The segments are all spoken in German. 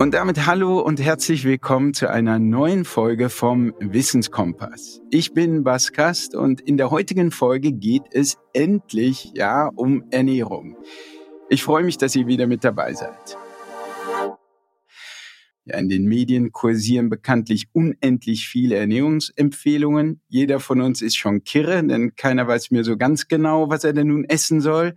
Und damit hallo und herzlich willkommen zu einer neuen Folge vom Wissenskompass. Ich bin Bas Kast und in der heutigen Folge geht es endlich ja um Ernährung. Ich freue mich, dass ihr wieder mit dabei seid. Ja, in den Medien kursieren bekanntlich unendlich viele Ernährungsempfehlungen. Jeder von uns ist schon kirre, denn keiner weiß mir so ganz genau, was er denn nun essen soll.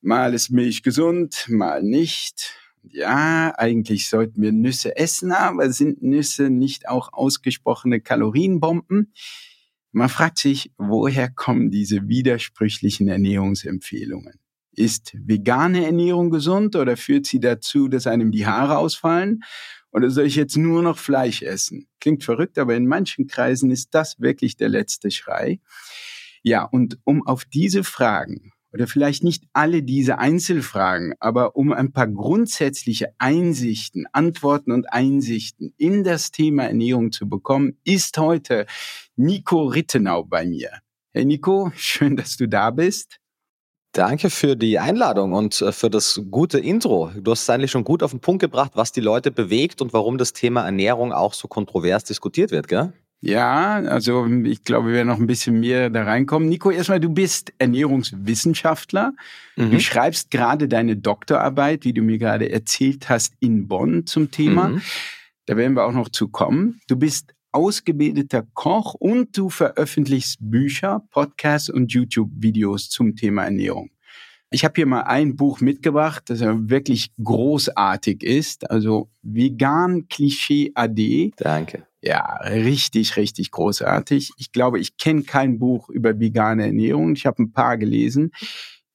Mal ist Milch gesund, mal nicht ja, eigentlich sollten wir Nüsse essen, aber sind Nüsse nicht auch ausgesprochene Kalorienbomben? Man fragt sich, woher kommen diese widersprüchlichen Ernährungsempfehlungen? Ist vegane Ernährung gesund oder führt sie dazu, dass einem die Haare ausfallen? Oder soll ich jetzt nur noch Fleisch essen? Klingt verrückt, aber in manchen Kreisen ist das wirklich der letzte Schrei. Ja, und um auf diese Fragen oder vielleicht nicht alle diese Einzelfragen, aber um ein paar grundsätzliche Einsichten, Antworten und Einsichten in das Thema Ernährung zu bekommen, ist heute Nico Rittenau bei mir. Hey Nico, schön, dass du da bist. Danke für die Einladung und äh, für das gute Intro. Du hast es eigentlich schon gut auf den Punkt gebracht, was die Leute bewegt und warum das Thema Ernährung auch so kontrovers diskutiert wird, gell? Ja, also ich glaube, wir werden noch ein bisschen mehr da reinkommen. Nico, erstmal, du bist Ernährungswissenschaftler. Mhm. Du schreibst gerade deine Doktorarbeit, wie du mir gerade erzählt hast, in Bonn zum Thema. Mhm. Da werden wir auch noch zu kommen. Du bist ausgebildeter Koch und du veröffentlichst Bücher, Podcasts und YouTube-Videos zum Thema Ernährung. Ich habe hier mal ein Buch mitgebracht, das wirklich großartig ist. Also Vegan Klischee AD. Danke. Ja, richtig, richtig großartig. Ich glaube, ich kenne kein Buch über vegane Ernährung. Ich habe ein paar gelesen,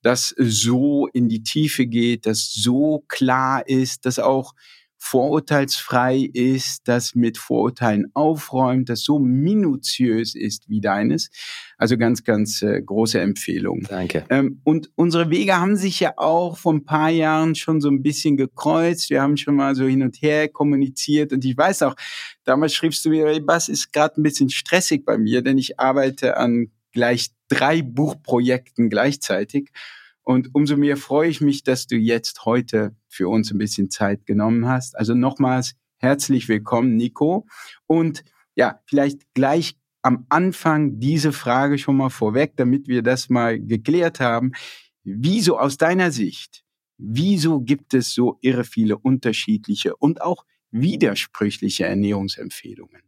das so in die Tiefe geht, das so klar ist, dass auch vorurteilsfrei ist, das mit Vorurteilen aufräumt, das so minutiös ist wie deines. Also ganz, ganz äh, große Empfehlung. Danke. Ähm, und unsere Wege haben sich ja auch vor ein paar Jahren schon so ein bisschen gekreuzt. Wir haben schon mal so hin und her kommuniziert. Und ich weiß auch, damals schriebst du mir, Bass, ist gerade ein bisschen stressig bei mir, denn ich arbeite an gleich drei Buchprojekten gleichzeitig. Und umso mehr freue ich mich, dass du jetzt heute für uns ein bisschen Zeit genommen hast. Also nochmals herzlich willkommen, Nico. Und ja, vielleicht gleich am Anfang diese Frage schon mal vorweg, damit wir das mal geklärt haben. Wieso aus deiner Sicht, wieso gibt es so irre viele unterschiedliche und auch widersprüchliche Ernährungsempfehlungen?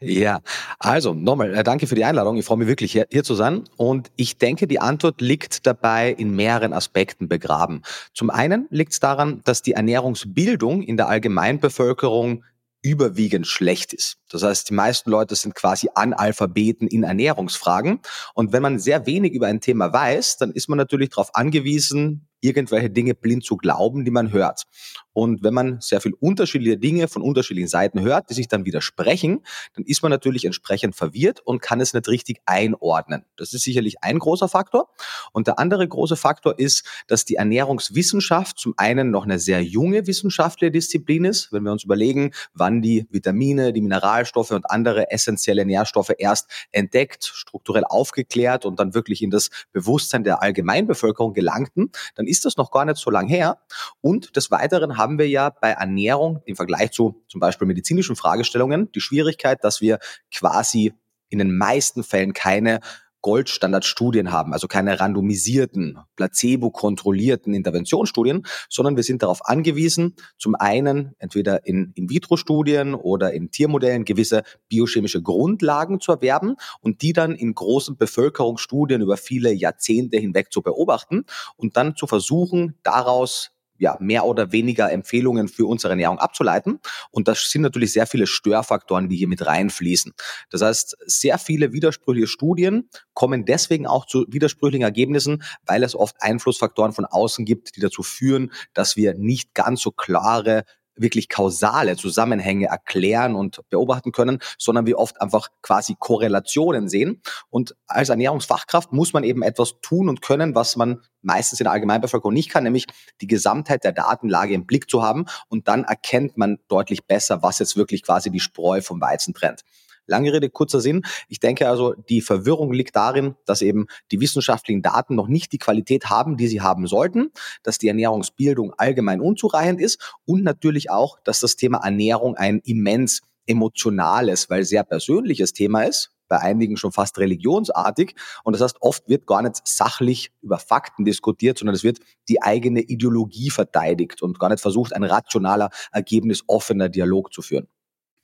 Ja, also nochmal, äh, danke für die Einladung. Ich freue mich wirklich hier, hier, zu sein. Und ich denke, die Antwort liegt dabei in mehreren Aspekten begraben. Zum einen liegt es daran, dass die Ernährungsbildung in der Allgemeinbevölkerung überwiegend schlecht ist. Das heißt, die meisten Leute sind quasi Analphabeten in Ernährungsfragen. Und wenn man sehr wenig über ein Thema weiß, dann ist man natürlich darauf angewiesen, irgendwelche Dinge blind zu glauben, die man hört. Und wenn man sehr viel unterschiedliche Dinge von unterschiedlichen Seiten hört, die sich dann widersprechen, dann ist man natürlich entsprechend verwirrt und kann es nicht richtig einordnen. Das ist sicherlich ein großer Faktor. Und der andere große Faktor ist, dass die Ernährungswissenschaft zum einen noch eine sehr junge wissenschaftliche Disziplin ist. Wenn wir uns überlegen, wann die Vitamine, die Mineralstoffe und andere essentielle Nährstoffe erst entdeckt, strukturell aufgeklärt und dann wirklich in das Bewusstsein der Allgemeinbevölkerung gelangten, dann ist das noch gar nicht so lang her. Und des Weiteren haben wir ja bei Ernährung im Vergleich zu zum Beispiel medizinischen Fragestellungen die Schwierigkeit, dass wir quasi in den meisten Fällen keine Goldstandardstudien haben, also keine randomisierten, placebo-kontrollierten Interventionsstudien, sondern wir sind darauf angewiesen, zum einen entweder in In-vitro-Studien oder in Tiermodellen gewisse biochemische Grundlagen zu erwerben und die dann in großen Bevölkerungsstudien über viele Jahrzehnte hinweg zu beobachten und dann zu versuchen, daraus ja, mehr oder weniger Empfehlungen für unsere Ernährung abzuleiten. Und das sind natürlich sehr viele Störfaktoren, die hier mit reinfließen. Das heißt, sehr viele widersprüchliche Studien kommen deswegen auch zu widersprüchlichen Ergebnissen, weil es oft Einflussfaktoren von außen gibt, die dazu führen, dass wir nicht ganz so klare wirklich kausale Zusammenhänge erklären und beobachten können, sondern wir oft einfach quasi Korrelationen sehen. Und als Ernährungsfachkraft muss man eben etwas tun und können, was man meistens in der Allgemeinbevölkerung nicht kann, nämlich die Gesamtheit der Datenlage im Blick zu haben. Und dann erkennt man deutlich besser, was jetzt wirklich quasi die Spreu vom Weizen trennt. Lange Rede, kurzer Sinn. Ich denke also, die Verwirrung liegt darin, dass eben die wissenschaftlichen Daten noch nicht die Qualität haben, die sie haben sollten, dass die Ernährungsbildung allgemein unzureichend ist und natürlich auch, dass das Thema Ernährung ein immens emotionales, weil sehr persönliches Thema ist, bei einigen schon fast religionsartig. Und das heißt, oft wird gar nicht sachlich über Fakten diskutiert, sondern es wird die eigene Ideologie verteidigt und gar nicht versucht, ein rationaler, ergebnisoffener Dialog zu führen.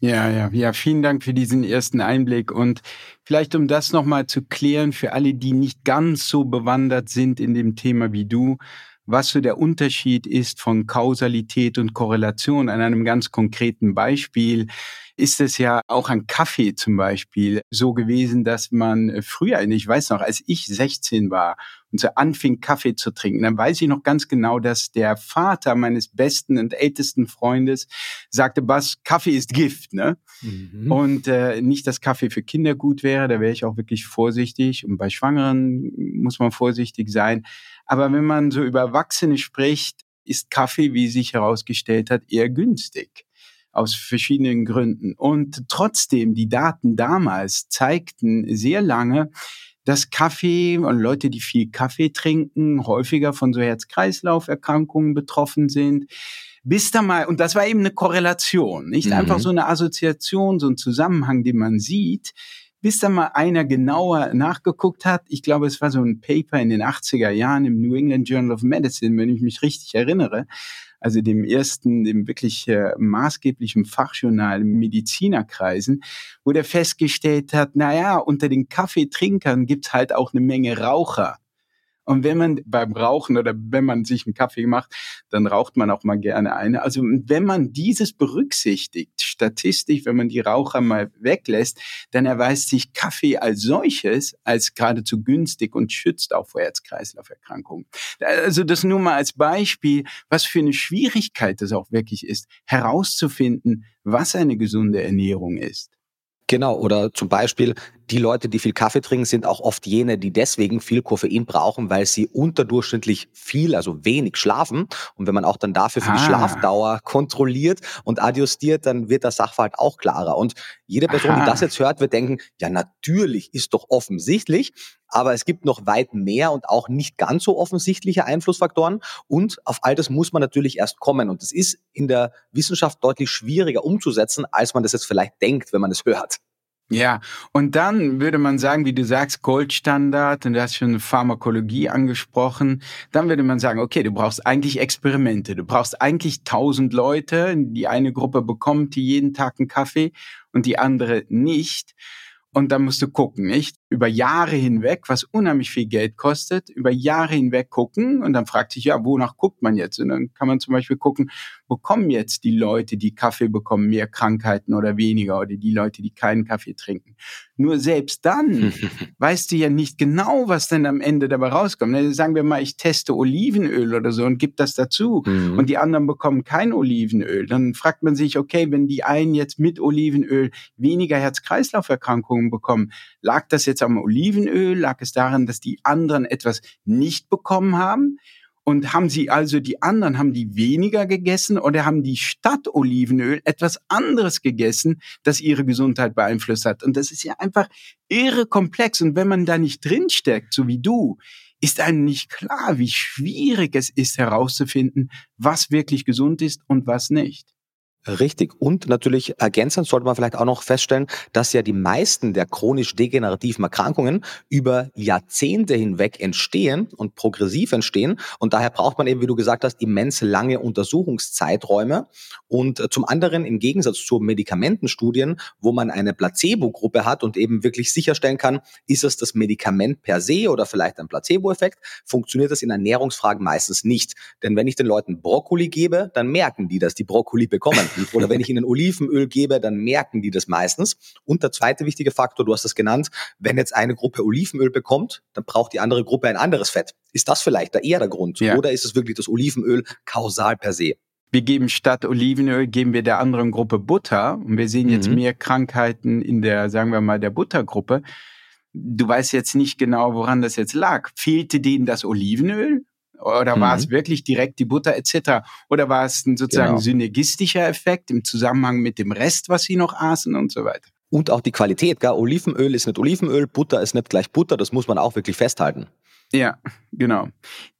Ja, ja, ja, vielen Dank für diesen ersten Einblick. Und vielleicht, um das nochmal zu klären, für alle, die nicht ganz so bewandert sind in dem Thema wie du, was so der Unterschied ist von Kausalität und Korrelation an einem ganz konkreten Beispiel ist es ja auch an Kaffee zum Beispiel so gewesen, dass man äh, früher, ich weiß noch, als ich 16 war und so anfing Kaffee zu trinken, dann weiß ich noch ganz genau, dass der Vater meines besten und ältesten Freundes sagte, was Kaffee ist Gift, ne? Mhm. Und äh, nicht, dass Kaffee für Kinder gut wäre, da wäre ich auch wirklich vorsichtig und bei Schwangeren muss man vorsichtig sein. Aber wenn man so über Erwachsene spricht, ist Kaffee, wie sich herausgestellt hat, eher günstig aus verschiedenen Gründen. Und trotzdem, die Daten damals zeigten sehr lange, dass Kaffee und Leute, die viel Kaffee trinken, häufiger von so Herz-Kreislauf-Erkrankungen betroffen sind. Bis da mal, und das war eben eine Korrelation, nicht mhm. einfach so eine Assoziation, so ein Zusammenhang, den man sieht, bis da mal einer genauer nachgeguckt hat. Ich glaube, es war so ein Paper in den 80er Jahren im New England Journal of Medicine, wenn ich mich richtig erinnere also dem ersten, dem wirklich äh, maßgeblichen Fachjournal Medizinerkreisen, wo der festgestellt hat, na ja, unter den Kaffeetrinkern gibt's halt auch eine Menge Raucher. Und wenn man beim Rauchen oder wenn man sich einen Kaffee macht, dann raucht man auch mal gerne eine. Also wenn man dieses berücksichtigt, statistisch, wenn man die Raucher mal weglässt, dann erweist sich Kaffee als solches als geradezu günstig und schützt auch vor Herz-Kreislauf-Erkrankungen. Also das nur mal als Beispiel, was für eine Schwierigkeit es auch wirklich ist, herauszufinden, was eine gesunde Ernährung ist. Genau, oder zum Beispiel die Leute, die viel Kaffee trinken, sind auch oft jene, die deswegen viel Koffein brauchen, weil sie unterdurchschnittlich viel, also wenig schlafen. Und wenn man auch dann dafür für ah. die Schlafdauer kontrolliert und adjustiert, dann wird der Sachverhalt auch klarer. Und jede Person, Aha. die das jetzt hört, wird denken, ja, natürlich ist doch offensichtlich. Aber es gibt noch weit mehr und auch nicht ganz so offensichtliche Einflussfaktoren. Und auf all das muss man natürlich erst kommen. Und das ist in der Wissenschaft deutlich schwieriger umzusetzen, als man das jetzt vielleicht denkt, wenn man es hört. Ja, und dann würde man sagen, wie du sagst, Goldstandard, und du hast schon Pharmakologie angesprochen, dann würde man sagen, okay, du brauchst eigentlich Experimente, du brauchst eigentlich tausend Leute, die eine Gruppe bekommt, die jeden Tag einen Kaffee und die andere nicht. Und dann musst du gucken, nicht? Über Jahre hinweg, was unheimlich viel Geld kostet, über Jahre hinweg gucken. Und dann fragt sich, ja, wonach guckt man jetzt? Und dann kann man zum Beispiel gucken, bekommen jetzt die Leute, die Kaffee bekommen, mehr Krankheiten oder weniger oder die Leute, die keinen Kaffee trinken. Nur selbst dann weißt du ja nicht genau, was denn am Ende dabei rauskommt. Also sagen wir mal, ich teste Olivenöl oder so und gib das dazu mhm. und die anderen bekommen kein Olivenöl. Dann fragt man sich, okay, wenn die einen jetzt mit Olivenöl weniger Herz-Kreislauf-Erkrankungen bekommen, lag das jetzt am Olivenöl? Lag es daran, dass die anderen etwas nicht bekommen haben? Und haben sie also die anderen, haben die weniger gegessen oder haben die statt Olivenöl etwas anderes gegessen, das ihre Gesundheit beeinflusst hat? Und das ist ja einfach irre komplex. Und wenn man da nicht drinsteckt, so wie du, ist einem nicht klar, wie schwierig es ist herauszufinden, was wirklich gesund ist und was nicht. Richtig. Und natürlich ergänzend sollte man vielleicht auch noch feststellen, dass ja die meisten der chronisch degenerativen Erkrankungen über Jahrzehnte hinweg entstehen und progressiv entstehen. Und daher braucht man eben, wie du gesagt hast, immens lange Untersuchungszeiträume. Und äh, zum anderen im Gegensatz zu Medikamentenstudien, wo man eine Placebo-Gruppe hat und eben wirklich sicherstellen kann, ist es das Medikament per se oder vielleicht ein Placebo-Effekt, funktioniert das in Ernährungsfragen meistens nicht. Denn wenn ich den Leuten Brokkoli gebe, dann merken die, dass die Brokkoli bekommen. Oder wenn ich ihnen Olivenöl gebe, dann merken die das meistens. Und der zweite wichtige Faktor, du hast es genannt, wenn jetzt eine Gruppe Olivenöl bekommt, dann braucht die andere Gruppe ein anderes Fett. Ist das vielleicht da eher der Grund? Ja. Oder ist es wirklich das Olivenöl kausal per se? Wir geben statt Olivenöl, geben wir der anderen Gruppe Butter. Und wir sehen jetzt mhm. mehr Krankheiten in der, sagen wir mal, der Buttergruppe. Du weißt jetzt nicht genau, woran das jetzt lag. Fehlte denen das Olivenöl? Oder mhm. war es wirklich direkt die Butter etc.? Oder war es ein sozusagen genau. synergistischer Effekt im Zusammenhang mit dem Rest, was sie noch aßen und so weiter? Und auch die Qualität, gell? Olivenöl ist nicht Olivenöl, Butter ist nicht gleich Butter, das muss man auch wirklich festhalten. Ja, genau.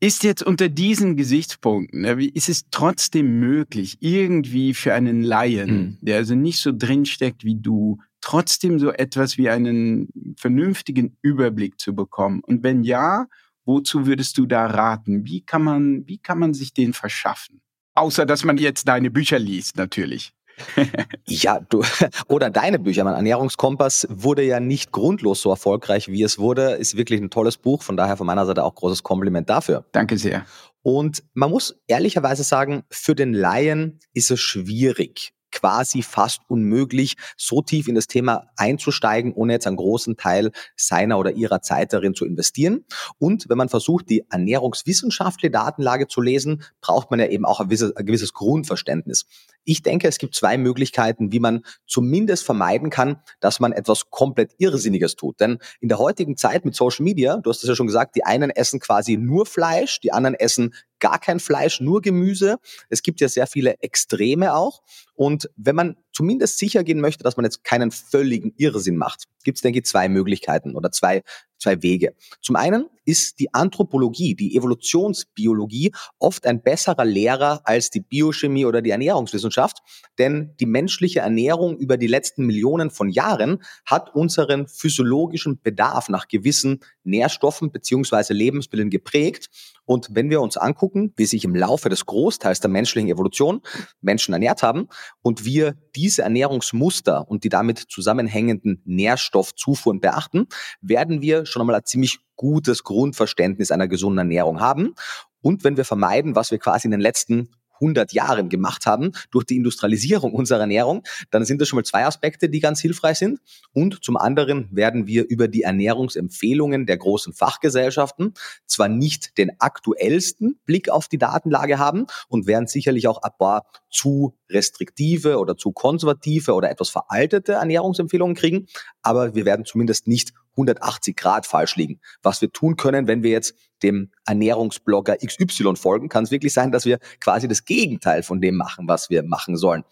Ist jetzt unter diesen Gesichtspunkten, ne, ist es trotzdem möglich, irgendwie für einen Laien, mhm. der also nicht so drinsteckt wie du, trotzdem so etwas wie einen vernünftigen Überblick zu bekommen? Und wenn ja, wozu würdest du da raten? Wie kann man, wie kann man sich den verschaffen? Außer, dass man jetzt deine Bücher liest, natürlich. ja, du, oder deine Bücher. Mein Ernährungskompass wurde ja nicht grundlos so erfolgreich, wie es wurde. Ist wirklich ein tolles Buch. Von daher von meiner Seite auch großes Kompliment dafür. Danke sehr. Und man muss ehrlicherweise sagen, für den Laien ist es schwierig, quasi fast unmöglich, so tief in das Thema einzusteigen, ohne jetzt einen großen Teil seiner oder ihrer Zeit darin zu investieren. Und wenn man versucht, die ernährungswissenschaftliche Datenlage zu lesen, braucht man ja eben auch ein gewisses, ein gewisses Grundverständnis. Ich denke, es gibt zwei Möglichkeiten, wie man zumindest vermeiden kann, dass man etwas komplett Irrsinniges tut. Denn in der heutigen Zeit mit Social Media, du hast es ja schon gesagt, die einen essen quasi nur Fleisch, die anderen essen gar kein Fleisch, nur Gemüse. Es gibt ja sehr viele Extreme auch. Und wenn man zumindest sicher gehen möchte, dass man jetzt keinen völligen Irrsinn macht, gibt es, denke ich, zwei Möglichkeiten oder zwei, zwei Wege. Zum einen ist die Anthropologie, die Evolutionsbiologie oft ein besserer Lehrer als die Biochemie oder die Ernährungswissenschaft, denn die menschliche Ernährung über die letzten Millionen von Jahren hat unseren physiologischen Bedarf nach gewissen Nährstoffen beziehungsweise Lebensmitteln geprägt. Und wenn wir uns angucken, wie sich im Laufe des Großteils der menschlichen Evolution Menschen ernährt haben und wir diese Ernährungsmuster und die damit zusammenhängenden Nährstoffzufuhren beachten, werden wir schon einmal ein ziemlich gutes Grundverständnis einer gesunden Ernährung haben. Und wenn wir vermeiden, was wir quasi in den letzten 100 Jahren gemacht haben durch die Industrialisierung unserer Ernährung, dann sind das schon mal zwei Aspekte, die ganz hilfreich sind. Und zum anderen werden wir über die Ernährungsempfehlungen der großen Fachgesellschaften zwar nicht den aktuellsten Blick auf die Datenlage haben und werden sicherlich auch ein paar zu restriktive oder zu konservative oder etwas veraltete Ernährungsempfehlungen kriegen, aber wir werden zumindest nicht 180 Grad falsch liegen. Was wir tun können, wenn wir jetzt dem Ernährungsblogger XY folgen, kann es wirklich sein, dass wir quasi das Gegenteil von dem machen, was wir machen sollen.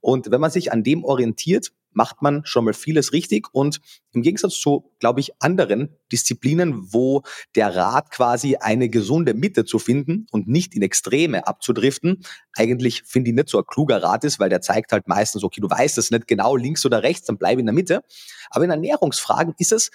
Und wenn man sich an dem orientiert, macht man schon mal vieles richtig. Und im Gegensatz zu, glaube ich, anderen Disziplinen, wo der Rat quasi eine gesunde Mitte zu finden und nicht in Extreme abzudriften, eigentlich finde ich nicht so ein kluger Rat ist, weil der zeigt halt meistens, okay, du weißt es nicht genau links oder rechts, dann bleib in der Mitte. Aber in Ernährungsfragen ist es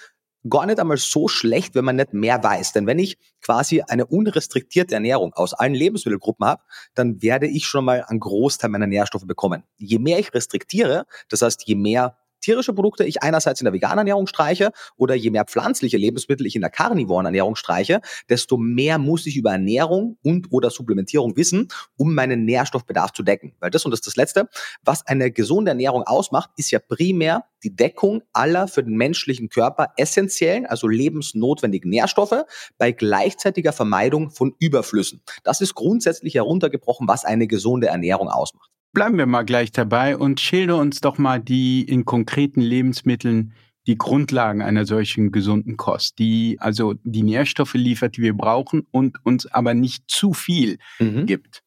gar nicht einmal so schlecht, wenn man nicht mehr weiß. Denn wenn ich quasi eine unrestriktierte Ernährung aus allen Lebensmittelgruppen habe, dann werde ich schon mal einen Großteil meiner Nährstoffe bekommen. Je mehr ich restriktiere, das heißt, je mehr tierische Produkte ich einerseits in der veganen Ernährung streiche oder je mehr pflanzliche Lebensmittel ich in der karnivoren Ernährung streiche, desto mehr muss ich über Ernährung und oder Supplementierung wissen, um meinen Nährstoffbedarf zu decken. Weil das und das ist das Letzte, was eine gesunde Ernährung ausmacht, ist ja primär die Deckung aller für den menschlichen Körper essentiellen, also lebensnotwendigen Nährstoffe bei gleichzeitiger Vermeidung von Überflüssen. Das ist grundsätzlich heruntergebrochen, was eine gesunde Ernährung ausmacht. Bleiben wir mal gleich dabei und schilder uns doch mal die in konkreten Lebensmitteln die Grundlagen einer solchen gesunden Kost, die also die Nährstoffe liefert, die wir brauchen und uns aber nicht zu viel mhm. gibt.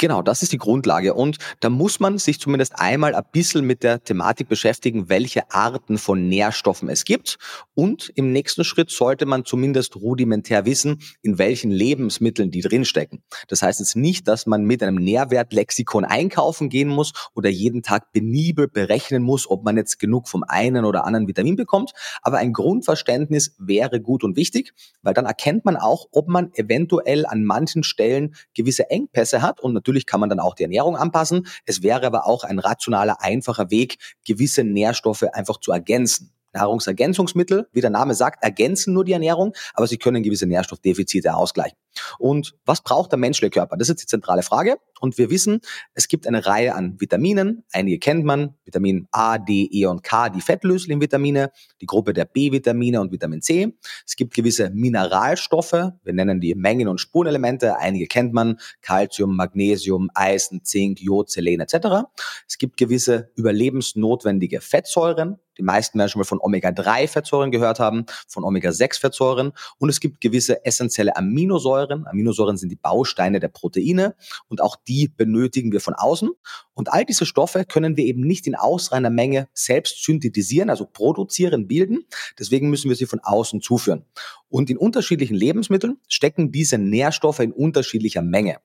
Genau, das ist die Grundlage. Und da muss man sich zumindest einmal ein bisschen mit der Thematik beschäftigen, welche Arten von Nährstoffen es gibt. Und im nächsten Schritt sollte man zumindest rudimentär wissen, in welchen Lebensmitteln die drinstecken. Das heißt jetzt nicht, dass man mit einem Nährwertlexikon einkaufen gehen muss oder jeden Tag penibel berechnen muss, ob man jetzt genug vom einen oder anderen Vitamin bekommt. Aber ein Grundverständnis wäre gut und wichtig, weil dann erkennt man auch, ob man eventuell an manchen Stellen gewisse Engpässe hat und Natürlich kann man dann auch die Ernährung anpassen. Es wäre aber auch ein rationaler, einfacher Weg, gewisse Nährstoffe einfach zu ergänzen. Nahrungsergänzungsmittel, wie der Name sagt, ergänzen nur die Ernährung, aber sie können gewisse Nährstoffdefizite ausgleichen. Und was braucht der menschliche Körper? Das ist die zentrale Frage. Und wir wissen, es gibt eine Reihe an Vitaminen. Einige kennt man. Vitamin A, D, E und K, die fettlöslichen Vitamine, die Gruppe der B-Vitamine und Vitamin C. Es gibt gewisse Mineralstoffe. Wir nennen die Mengen- und Spurenelemente. Einige kennt man. Calcium, Magnesium, Eisen, Zink, Jod, Selen etc. Es gibt gewisse überlebensnotwendige Fettsäuren. Die meisten werden schon mal von Omega-3-Fettsäuren gehört haben, von Omega-6-Fettsäuren. Und es gibt gewisse essentielle Aminosäuren, Aminosäuren. Sind die Bausteine der Proteine und auch die benötigen wir von außen. Und all diese Stoffe können wir eben nicht in ausreichender Menge selbst synthetisieren, also produzieren, bilden. Deswegen müssen wir sie von außen zuführen. Und in unterschiedlichen Lebensmitteln stecken diese Nährstoffe in unterschiedlicher Menge.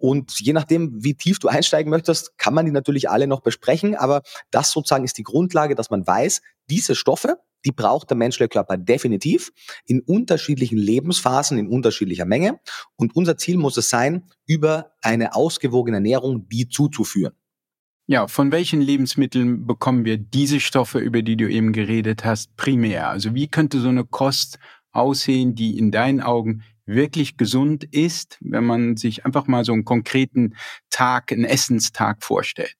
Und je nachdem, wie tief du einsteigen möchtest, kann man die natürlich alle noch besprechen. Aber das sozusagen ist die Grundlage, dass man weiß, diese Stoffe, die braucht der menschliche Körper definitiv in unterschiedlichen Lebensphasen, in unterschiedlicher Menge. Und unser Ziel muss es sein, über eine ausgewogene Ernährung die zuzuführen. Ja, von welchen Lebensmitteln bekommen wir diese Stoffe, über die du eben geredet hast, primär? Also wie könnte so eine Kost aussehen, die in deinen Augen wirklich gesund ist, wenn man sich einfach mal so einen konkreten Tag, einen Essenstag vorstellt?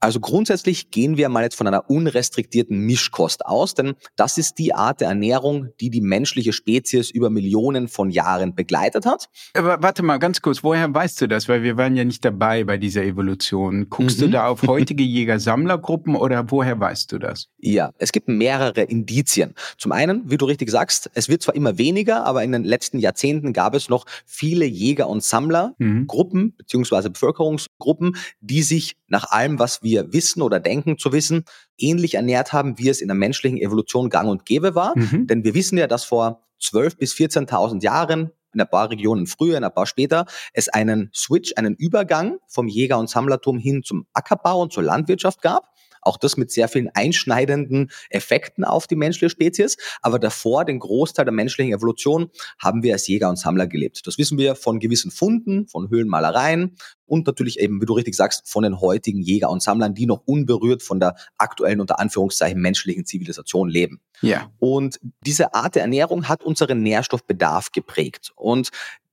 Also grundsätzlich gehen wir mal jetzt von einer unrestriktierten Mischkost aus, denn das ist die Art der Ernährung, die die menschliche Spezies über Millionen von Jahren begleitet hat. Aber warte mal ganz kurz, woher weißt du das? Weil wir waren ja nicht dabei bei dieser Evolution. Guckst mhm. du da auf heutige Jäger-Sammlergruppen oder woher weißt du das? Ja, es gibt mehrere Indizien. Zum einen, wie du richtig sagst, es wird zwar immer weniger, aber in den letzten Jahrzehnten gab es noch viele Jäger- und Sammlergruppen mhm. beziehungsweise Bevölkerungsgruppen, die sich nach allem, was wir wissen oder denken zu wissen, ähnlich ernährt haben, wie es in der menschlichen Evolution gang und gäbe war. Mhm. Denn wir wissen ja, dass vor 12.000 bis 14.000 Jahren in ein paar Regionen früher, in ein paar später, es einen Switch, einen Übergang vom Jäger- und Sammlertum hin zum Ackerbau und zur Landwirtschaft gab. Auch das mit sehr vielen einschneidenden Effekten auf die menschliche Spezies. Aber davor, den Großteil der menschlichen Evolution, haben wir als Jäger und Sammler gelebt. Das wissen wir von gewissen Funden, von Höhlenmalereien und natürlich eben, wie du richtig sagst, von den heutigen Jäger und Sammlern, die noch unberührt von der aktuellen, unter Anführungszeichen, menschlichen Zivilisation leben. Ja. Und diese Art der Ernährung hat unseren Nährstoffbedarf geprägt. Und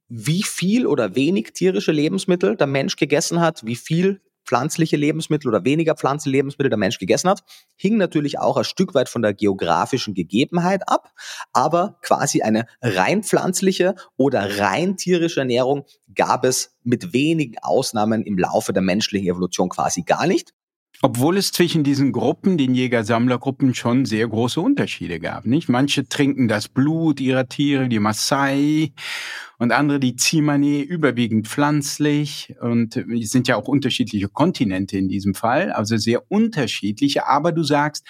wie viel oder wenig tierische Lebensmittel der Mensch gegessen hat, wie viel pflanzliche Lebensmittel oder weniger pflanzliche Lebensmittel der Mensch gegessen hat, hing natürlich auch ein Stück weit von der geografischen Gegebenheit ab, aber quasi eine rein pflanzliche oder rein tierische Ernährung gab es mit wenigen Ausnahmen im Laufe der menschlichen Evolution quasi gar nicht. Obwohl es zwischen diesen Gruppen, den Jäger-Sammler-Gruppen, schon sehr große Unterschiede gab, nicht? Manche trinken das Blut ihrer Tiere, die Maasai, und andere die Zimane, überwiegend pflanzlich. Und es sind ja auch unterschiedliche Kontinente in diesem Fall, also sehr unterschiedliche. Aber du sagst,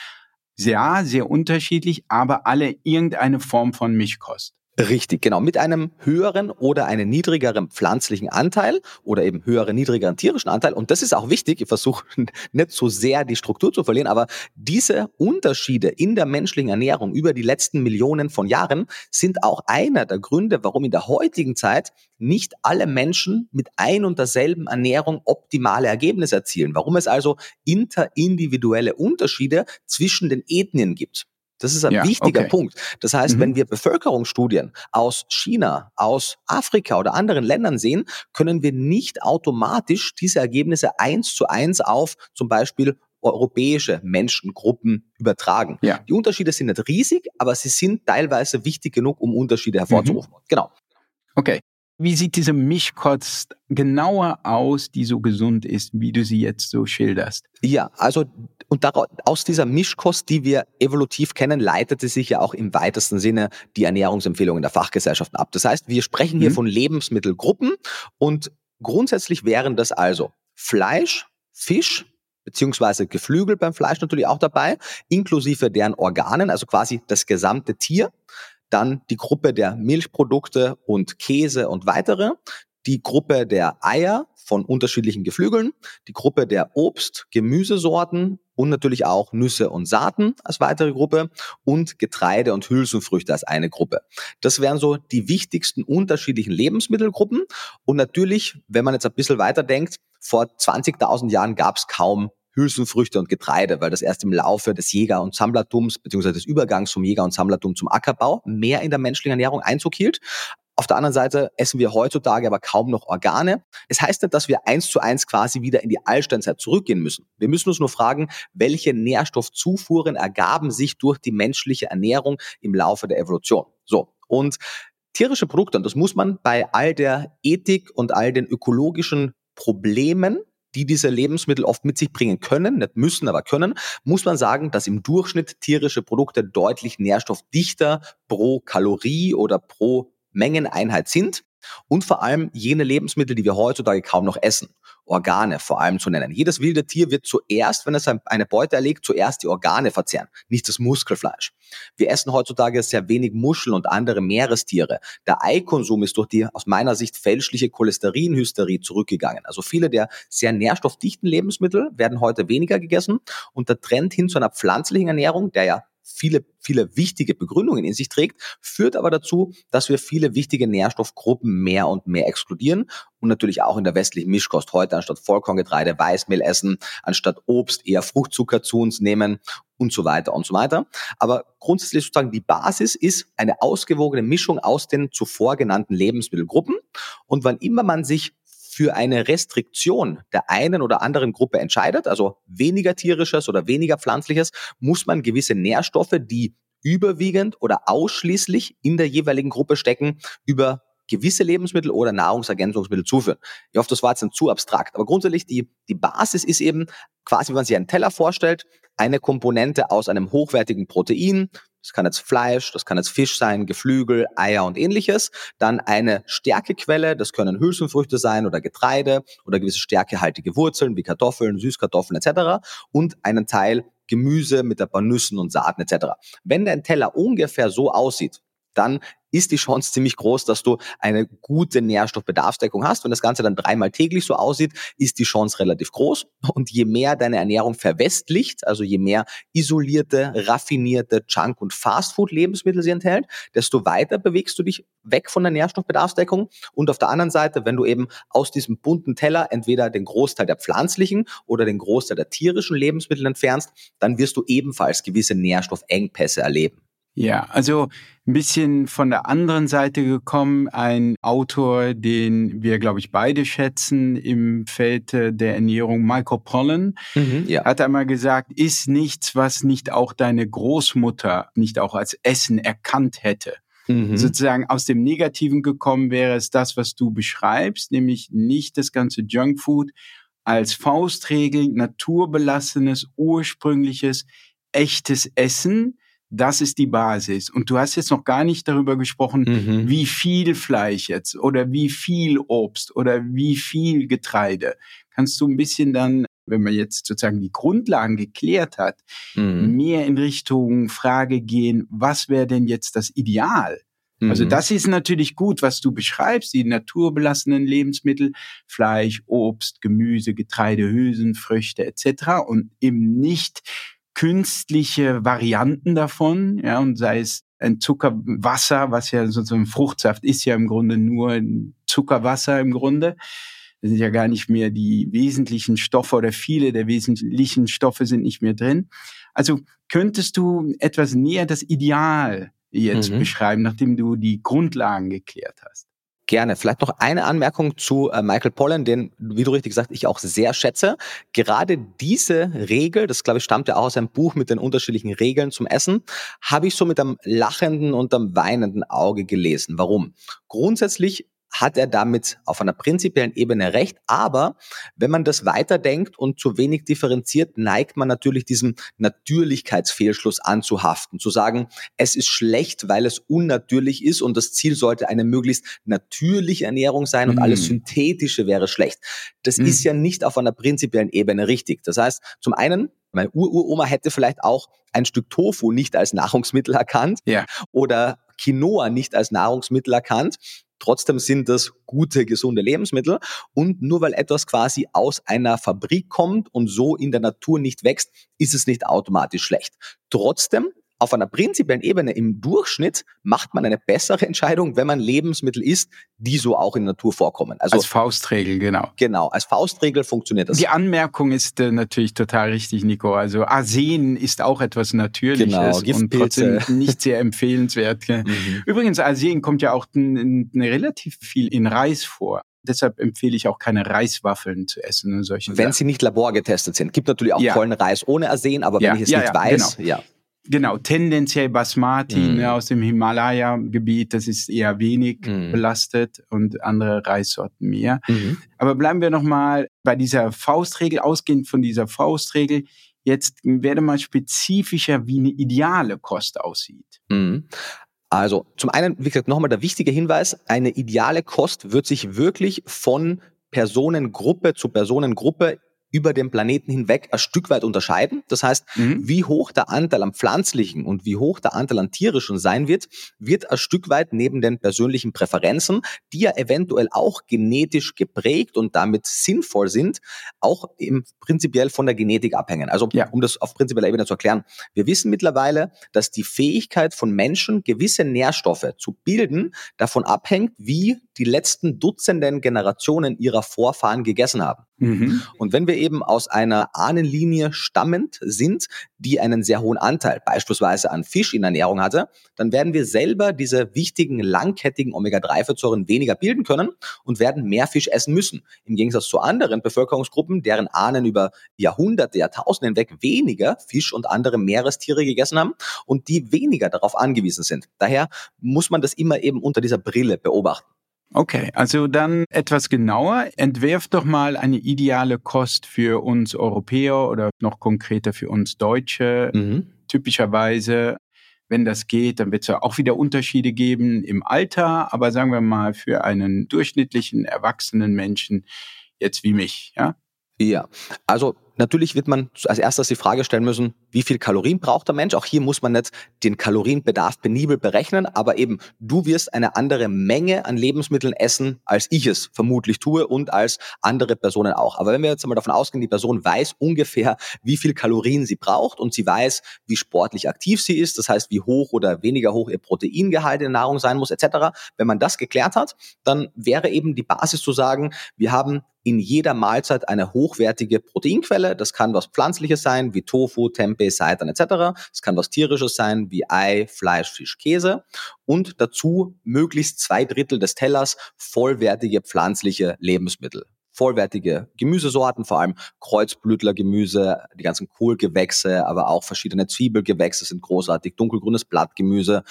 ja, sehr unterschiedlich, aber alle irgendeine Form von Mischkost. Richtig, genau. Mit einem höheren oder einem niedrigeren pflanzlichen Anteil oder eben höheren, niedrigeren tierischen Anteil. Und das ist auch wichtig. Ich versuche nicht so sehr die Struktur zu verlieren, aber diese Unterschiede in der menschlichen Ernährung über die letzten Millionen von Jahren sind auch einer der Gründe, warum in der heutigen Zeit nicht alle Menschen mit ein und derselben Ernährung optimale Ergebnisse erzielen. Warum es also interindividuelle Unterschiede zwischen den Ethnien gibt. Das ist ein ja, wichtiger okay. Punkt. Das heißt, mhm. wenn wir Bevölkerungsstudien aus China, aus Afrika oder anderen Ländern sehen, können wir nicht automatisch diese Ergebnisse eins zu eins auf zum Beispiel europäische Menschengruppen übertragen. Ja. Die Unterschiede sind nicht riesig, aber sie sind teilweise wichtig genug, um Unterschiede hervorzurufen. Mhm. Genau. Okay. Wie sieht diese Mischkost genauer aus, die so gesund ist, wie du sie jetzt so schilderst? Ja, also und daraus, aus dieser Mischkost, die wir evolutiv kennen, leitete sich ja auch im weitesten Sinne die Ernährungsempfehlungen der Fachgesellschaften ab. Das heißt, wir sprechen hier mhm. von Lebensmittelgruppen und grundsätzlich wären das also Fleisch, Fisch, beziehungsweise Geflügel beim Fleisch natürlich auch dabei, inklusive deren Organen, also quasi das gesamte Tier dann die Gruppe der Milchprodukte und Käse und weitere, die Gruppe der Eier von unterschiedlichen Geflügeln, die Gruppe der Obst, Gemüsesorten und natürlich auch Nüsse und Saaten als weitere Gruppe und Getreide und Hülsenfrüchte als eine Gruppe. Das wären so die wichtigsten unterschiedlichen Lebensmittelgruppen. Und natürlich, wenn man jetzt ein bisschen weiter denkt, vor 20.000 Jahren gab es kaum Hülsenfrüchte und Getreide, weil das erst im Laufe des Jäger- und Sammlertums beziehungsweise des Übergangs vom Jäger- und Sammlertum zum Ackerbau mehr in der menschlichen Ernährung Einzug hielt. Auf der anderen Seite essen wir heutzutage aber kaum noch Organe. Es heißt nicht, dass wir eins zu eins quasi wieder in die Altsteinzeit zurückgehen müssen. Wir müssen uns nur fragen, welche Nährstoffzufuhren ergaben sich durch die menschliche Ernährung im Laufe der Evolution. So. Und tierische Produkte, und das muss man bei all der Ethik und all den ökologischen Problemen die diese Lebensmittel oft mit sich bringen können, nicht müssen, aber können, muss man sagen, dass im Durchschnitt tierische Produkte deutlich nährstoffdichter pro Kalorie oder pro Mengeneinheit sind. Und vor allem jene Lebensmittel, die wir heutzutage kaum noch essen. Organe vor allem zu nennen. Jedes wilde Tier wird zuerst, wenn es eine Beute erlegt, zuerst die Organe verzehren, nicht das Muskelfleisch. Wir essen heutzutage sehr wenig Muscheln und andere Meerestiere. Der Eikonsum ist durch die aus meiner Sicht fälschliche Cholesterinhysterie zurückgegangen. Also viele der sehr nährstoffdichten Lebensmittel werden heute weniger gegessen und der Trend hin zu einer pflanzlichen Ernährung, der ja viele, viele wichtige Begründungen in sich trägt, führt aber dazu, dass wir viele wichtige Nährstoffgruppen mehr und mehr exkludieren und natürlich auch in der westlichen Mischkost heute anstatt Vollkorngetreide Weißmehl essen, anstatt Obst eher Fruchtzucker zu uns nehmen und so weiter und so weiter. Aber grundsätzlich sozusagen die Basis ist eine ausgewogene Mischung aus den zuvor genannten Lebensmittelgruppen und wann immer man sich für eine Restriktion der einen oder anderen Gruppe entscheidet, also weniger tierisches oder weniger pflanzliches, muss man gewisse Nährstoffe, die überwiegend oder ausschließlich in der jeweiligen Gruppe stecken, über gewisse Lebensmittel oder Nahrungsergänzungsmittel zuführen. Ich hoffe, das war jetzt dann zu abstrakt. Aber grundsätzlich die, die Basis ist eben quasi, wenn man sich einen Teller vorstellt, eine Komponente aus einem hochwertigen Protein, das kann jetzt Fleisch, das kann jetzt Fisch sein, Geflügel, Eier und ähnliches. Dann eine Stärkequelle, das können Hülsenfrüchte sein oder Getreide oder gewisse stärkehaltige Wurzeln wie Kartoffeln, Süßkartoffeln etc. Und einen Teil Gemüse mit ein paar Nüssen und Saaten etc. Wenn dein Teller ungefähr so aussieht, dann ist die Chance ziemlich groß, dass du eine gute Nährstoffbedarfsdeckung hast. Wenn das Ganze dann dreimal täglich so aussieht, ist die Chance relativ groß. Und je mehr deine Ernährung verwestlicht, also je mehr isolierte, raffinierte Junk- und Fastfood-Lebensmittel sie enthält, desto weiter bewegst du dich weg von der Nährstoffbedarfsdeckung. Und auf der anderen Seite, wenn du eben aus diesem bunten Teller entweder den Großteil der pflanzlichen oder den Großteil der tierischen Lebensmittel entfernst, dann wirst du ebenfalls gewisse Nährstoffengpässe erleben. Ja, also ein bisschen von der anderen Seite gekommen. Ein Autor, den wir, glaube ich, beide schätzen im Feld der Ernährung, Michael Pollan, mhm, ja. hat einmal gesagt, ist nichts, was nicht auch deine Großmutter nicht auch als Essen erkannt hätte. Mhm. Sozusagen aus dem Negativen gekommen wäre es das, was du beschreibst, nämlich nicht das ganze Junkfood als Faustregel, naturbelassenes, ursprüngliches, echtes Essen, das ist die Basis. Und du hast jetzt noch gar nicht darüber gesprochen, mhm. wie viel Fleisch jetzt oder wie viel Obst oder wie viel Getreide. Kannst du ein bisschen dann, wenn man jetzt sozusagen die Grundlagen geklärt hat, mhm. mehr in Richtung Frage gehen, was wäre denn jetzt das Ideal? Also mhm. das ist natürlich gut, was du beschreibst, die naturbelassenen Lebensmittel, Fleisch, Obst, Gemüse, Getreide, Hülsenfrüchte etc. und eben nicht künstliche Varianten davon, ja, und sei es ein Zuckerwasser, was ja sozusagen Fruchtsaft ist ja im Grunde nur Zuckerwasser im Grunde. Das sind ja gar nicht mehr die wesentlichen Stoffe oder viele der wesentlichen Stoffe sind nicht mehr drin. Also könntest du etwas näher das Ideal jetzt mhm. beschreiben, nachdem du die Grundlagen geklärt hast? Gerne. Vielleicht noch eine Anmerkung zu äh, Michael Pollan, den, wie du richtig gesagt, ich auch sehr schätze. Gerade diese Regel, das glaube ich stammt ja auch aus einem Buch mit den unterschiedlichen Regeln zum Essen, habe ich so mit einem lachenden und einem weinenden Auge gelesen. Warum? Grundsätzlich hat er damit auf einer prinzipiellen Ebene recht. Aber wenn man das weiterdenkt und zu wenig differenziert, neigt man natürlich diesem Natürlichkeitsfehlschluss anzuhaften. Zu sagen, es ist schlecht, weil es unnatürlich ist und das Ziel sollte eine möglichst natürliche Ernährung sein und mm. alles Synthetische wäre schlecht. Das mm. ist ja nicht auf einer prinzipiellen Ebene richtig. Das heißt, zum einen, meine Ururoma hätte vielleicht auch ein Stück Tofu nicht als Nahrungsmittel erkannt ja. oder Quinoa nicht als Nahrungsmittel erkannt. Trotzdem sind das gute, gesunde Lebensmittel. Und nur weil etwas quasi aus einer Fabrik kommt und so in der Natur nicht wächst, ist es nicht automatisch schlecht. Trotzdem auf einer prinzipiellen Ebene im Durchschnitt macht man eine bessere Entscheidung, wenn man Lebensmittel isst, die so auch in der Natur vorkommen. Also als Faustregel, genau. Genau, als Faustregel funktioniert das. Die Anmerkung ist äh, natürlich total richtig, Nico. Also Arsen ist auch etwas Natürliches genau, und trotzdem nicht sehr empfehlenswert. Mhm. Übrigens, Arsen kommt ja auch relativ viel in Reis vor. Deshalb empfehle ich auch keine Reiswaffeln zu essen und solche Wenn Sachen. sie nicht laborgetestet sind. Gibt natürlich auch ja. tollen Reis ohne Arsen, aber ja, wenn ich es ja, nicht weiß, genau. ja. Genau, tendenziell Basmati mm. ne, aus dem Himalaya-Gebiet, das ist eher wenig mm. belastet und andere Reissorten mehr. Mm. Aber bleiben wir nochmal bei dieser Faustregel, ausgehend von dieser Faustregel. Jetzt werde mal spezifischer, wie eine ideale Kost aussieht. Mhm. Also zum einen, wie gesagt, nochmal der wichtige Hinweis, eine ideale Kost wird sich wirklich von Personengruppe zu Personengruppe über den Planeten hinweg ein Stück weit unterscheiden. Das heißt, mhm. wie hoch der Anteil am pflanzlichen und wie hoch der Anteil an tierischen sein wird, wird ein Stück weit neben den persönlichen Präferenzen, die ja eventuell auch genetisch geprägt und damit sinnvoll sind, auch im prinzipiell von der Genetik abhängen. Also ja. um das auf prinzipieller Ebene zu erklären, wir wissen mittlerweile, dass die Fähigkeit von Menschen, gewisse Nährstoffe zu bilden, davon abhängt, wie die letzten Dutzenden Generationen ihrer Vorfahren gegessen haben. Mhm. Und wenn wir eben aus einer Ahnenlinie stammend sind, die einen sehr hohen Anteil beispielsweise an Fisch in Ernährung hatte, dann werden wir selber diese wichtigen langkettigen Omega-3-Fettsäuren weniger bilden können und werden mehr Fisch essen müssen. Im Gegensatz zu anderen Bevölkerungsgruppen, deren Ahnen über Jahrhunderte, Jahrtausende hinweg weniger Fisch und andere Meerestiere gegessen haben und die weniger darauf angewiesen sind. Daher muss man das immer eben unter dieser Brille beobachten. Okay, also dann etwas genauer. Entwerft doch mal eine ideale Kost für uns Europäer oder noch konkreter für uns Deutsche. Mhm. Typischerweise, wenn das geht, dann wird es ja auch wieder Unterschiede geben im Alter, aber sagen wir mal für einen durchschnittlichen erwachsenen Menschen jetzt wie mich, ja? Ja, also natürlich wird man als erstes die Frage stellen müssen, wie viel Kalorien braucht der Mensch? Auch hier muss man nicht den Kalorienbedarf penibel berechnen, aber eben du wirst eine andere Menge an Lebensmitteln essen, als ich es vermutlich tue und als andere Personen auch. Aber wenn wir jetzt einmal davon ausgehen, die Person weiß ungefähr, wie viel Kalorien sie braucht und sie weiß, wie sportlich aktiv sie ist, das heißt, wie hoch oder weniger hoch ihr Proteingehalt in der Nahrung sein muss, etc. Wenn man das geklärt hat, dann wäre eben die Basis zu sagen, wir haben in jeder Mahlzeit eine hochwertige Proteinquelle. Das kann was Pflanzliches sein, wie Tofu, Tempeh, Seitan etc. Es kann was Tierisches sein, wie Ei, Fleisch, Fisch, Käse. Und dazu möglichst zwei Drittel des Tellers vollwertige pflanzliche Lebensmittel vollwertige Gemüsesorten, vor allem Kreuzblütlergemüse, die ganzen Kohlgewächse, aber auch verschiedene Zwiebelgewächse sind großartig, dunkelgrünes Blattgemüse,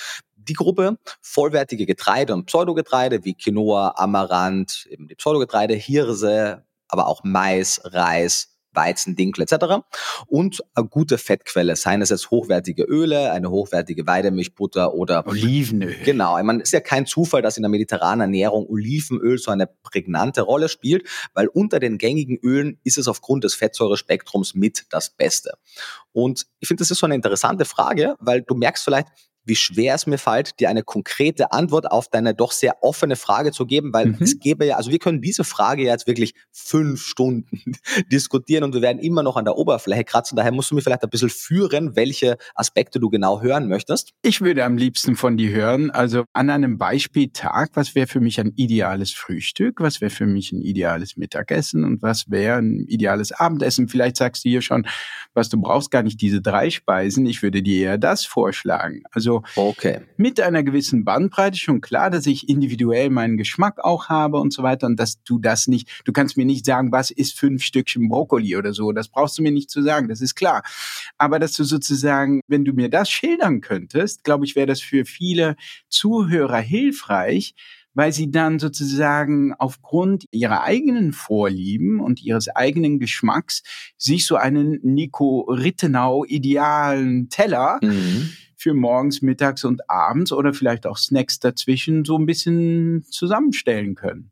die Gruppe vollwertige Getreide und Pseudogetreide wie Quinoa, Amaranth, eben die Pseudogetreide, Hirse, aber auch Mais, Reis, Weizen, Dinkel etc. Und eine gute Fettquelle, seien es jetzt hochwertige Öle, eine hochwertige Weidemilchbutter oder Olivenöl. Genau, ich meine, es ist ja kein Zufall, dass in der mediterranen Ernährung Olivenöl so eine prägnante Rolle spielt, weil unter den gängigen Ölen ist es aufgrund des Fettsäurespektrums mit das Beste. Und ich finde, das ist so eine interessante Frage, weil du merkst vielleicht, wie schwer es mir fällt, dir eine konkrete Antwort auf deine doch sehr offene Frage zu geben, weil mhm. es gäbe ja, also wir können diese Frage jetzt wirklich fünf Stunden diskutieren und wir werden immer noch an der Oberfläche kratzen. Daher musst du mir vielleicht ein bisschen führen, welche Aspekte du genau hören möchtest. Ich würde am liebsten von dir hören, also an einem Beispieltag, was wäre für mich ein ideales Frühstück, was wäre für mich ein ideales Mittagessen und was wäre ein ideales Abendessen. Vielleicht sagst du hier schon, was du brauchst gar nicht diese drei Speisen, ich würde dir eher das vorschlagen. Also okay. mit einer gewissen Bandbreite schon klar, dass ich individuell meinen Geschmack auch habe und so weiter und dass du das nicht, du kannst mir nicht sagen, was ist fünf Stückchen Brokkoli oder so, das brauchst du mir nicht zu sagen, das ist klar. Aber dass du sozusagen, wenn du mir das schildern könntest, glaube ich, wäre das für viele Zuhörer hilfreich, weil sie dann sozusagen aufgrund ihrer eigenen Vorlieben und ihres eigenen Geschmacks sich so einen Nico Rittenau idealen Teller mhm für morgens, mittags und abends oder vielleicht auch Snacks dazwischen so ein bisschen zusammenstellen können.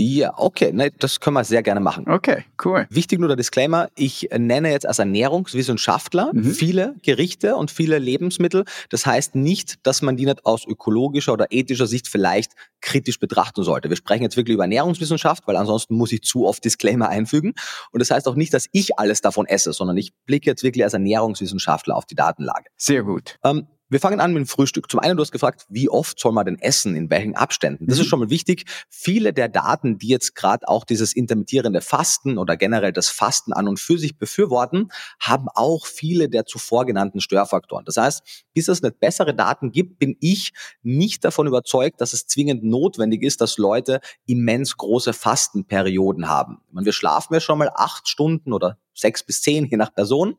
Ja, okay, ne, das können wir sehr gerne machen. Okay, cool. Wichtig nur der Disclaimer, ich nenne jetzt als Ernährungswissenschaftler mhm. viele Gerichte und viele Lebensmittel. Das heißt nicht, dass man die nicht aus ökologischer oder ethischer Sicht vielleicht kritisch betrachten sollte. Wir sprechen jetzt wirklich über Ernährungswissenschaft, weil ansonsten muss ich zu oft Disclaimer einfügen. Und das heißt auch nicht, dass ich alles davon esse, sondern ich blicke jetzt wirklich als Ernährungswissenschaftler auf die Datenlage. Sehr gut. Ähm, wir fangen an mit dem Frühstück. Zum einen, du hast gefragt, wie oft soll man denn essen, in welchen Abständen? Das mhm. ist schon mal wichtig. Viele der Daten, die jetzt gerade auch dieses intermittierende Fasten oder generell das Fasten an und für sich befürworten, haben auch viele der zuvor genannten Störfaktoren. Das heißt, bis es nicht bessere Daten gibt, bin ich nicht davon überzeugt, dass es zwingend notwendig ist, dass Leute immens große Fastenperioden haben. Meine, wir schlafen ja schon mal acht Stunden oder sechs bis zehn, je nach Person.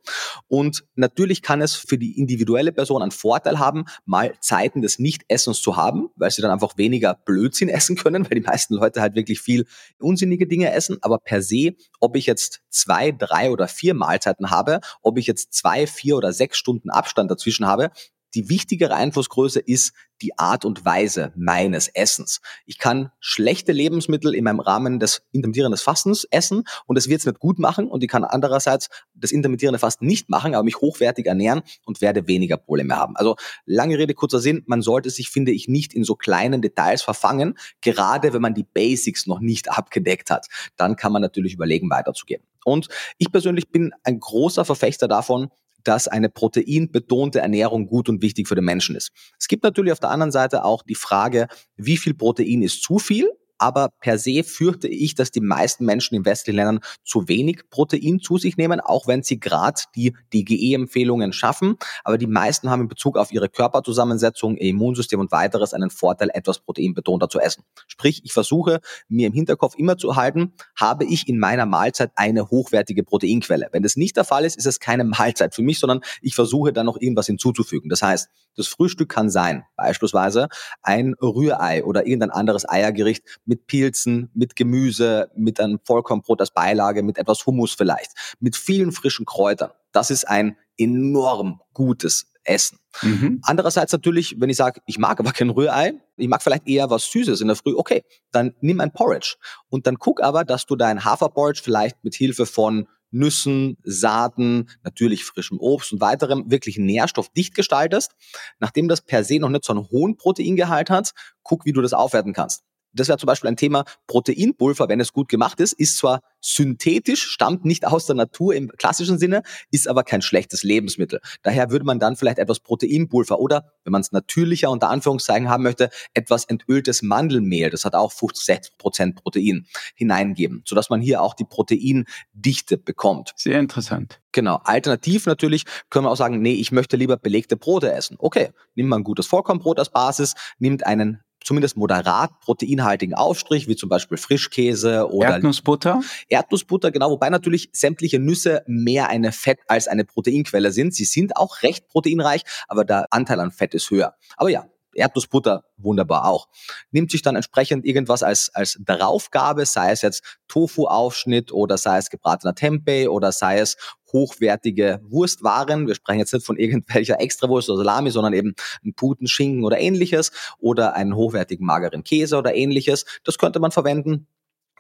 Und natürlich kann es für die individuelle Person einen Vorteil haben, mal Zeiten des Nichtessens zu haben, weil sie dann einfach weniger Blödsinn essen können, weil die meisten Leute halt wirklich viel unsinnige Dinge essen. Aber per se, ob ich jetzt zwei, drei oder vier Mahlzeiten habe, ob ich jetzt zwei, vier oder sechs Stunden Abstand dazwischen habe, die wichtigere Einflussgröße ist die Art und Weise meines Essens. Ich kann schlechte Lebensmittel in meinem Rahmen des intermittierenden Fastens essen und es wird es nicht gut machen und ich kann andererseits das intermittierende Fasten nicht machen, aber mich hochwertig ernähren und werde weniger Probleme haben. Also lange Rede, kurzer Sinn, man sollte sich, finde ich, nicht in so kleinen Details verfangen, gerade wenn man die Basics noch nicht abgedeckt hat. Dann kann man natürlich überlegen, weiterzugehen. Und ich persönlich bin ein großer Verfechter davon, dass eine proteinbetonte Ernährung gut und wichtig für den Menschen ist. Es gibt natürlich auf der anderen Seite auch die Frage, wie viel Protein ist zu viel? Aber per se fürchte ich, dass die meisten Menschen in westlichen Ländern zu wenig Protein zu sich nehmen, auch wenn sie gerade die DGE-Empfehlungen schaffen. Aber die meisten haben in Bezug auf ihre Körperzusammensetzung, ihr Immunsystem und weiteres einen Vorteil, etwas proteinbetonter zu essen. Sprich, ich versuche mir im Hinterkopf immer zu halten, habe ich in meiner Mahlzeit eine hochwertige Proteinquelle. Wenn das nicht der Fall ist, ist es keine Mahlzeit für mich, sondern ich versuche dann noch irgendwas hinzuzufügen. Das heißt, das Frühstück kann sein, beispielsweise ein Rührei oder irgendein anderes Eiergericht mit Pilzen, mit Gemüse, mit einem Vollkornbrot als Beilage, mit etwas Hummus vielleicht, mit vielen frischen Kräutern. Das ist ein enorm gutes Essen. Mhm. Andererseits natürlich, wenn ich sage, ich mag aber kein Rührei, ich mag vielleicht eher was Süßes in der Früh, okay, dann nimm ein Porridge und dann guck aber, dass du dein Haferporridge vielleicht mit Hilfe von Nüssen, Saaten, natürlich frischem Obst und weiterem wirklich nährstoffdicht gestaltest. Nachdem das per se noch nicht so einen hohen Proteingehalt hat, guck, wie du das aufwerten kannst. Das wäre zum Beispiel ein Thema Proteinpulver, wenn es gut gemacht ist, ist zwar synthetisch, stammt nicht aus der Natur im klassischen Sinne, ist aber kein schlechtes Lebensmittel. Daher würde man dann vielleicht etwas Proteinpulver oder, wenn man es natürlicher unter Anführungszeichen haben möchte, etwas entöltes Mandelmehl, das hat auch 50 Prozent Protein, hineingeben, sodass man hier auch die Proteindichte bekommt. Sehr interessant. Genau. Alternativ natürlich können wir auch sagen, nee, ich möchte lieber belegte Brote essen. Okay, nimmt man ein gutes Vollkornbrot als Basis, nimmt einen zumindest moderat proteinhaltigen Aufstrich, wie zum Beispiel Frischkäse oder Erdnussbutter. Erdnussbutter, genau, wobei natürlich sämtliche Nüsse mehr eine Fett als eine Proteinquelle sind. Sie sind auch recht proteinreich, aber der Anteil an Fett ist höher. Aber ja, Erdnussbutter wunderbar auch. Nimmt sich dann entsprechend irgendwas als, als Draufgabe, sei es jetzt Tofu-Aufschnitt oder sei es gebratener Tempeh oder sei es hochwertige Wurstwaren. Wir sprechen jetzt nicht von irgendwelcher Extrawurst oder Salami, sondern eben einen Puten, Schinken oder ähnliches oder einen hochwertigen mageren Käse oder ähnliches. Das könnte man verwenden.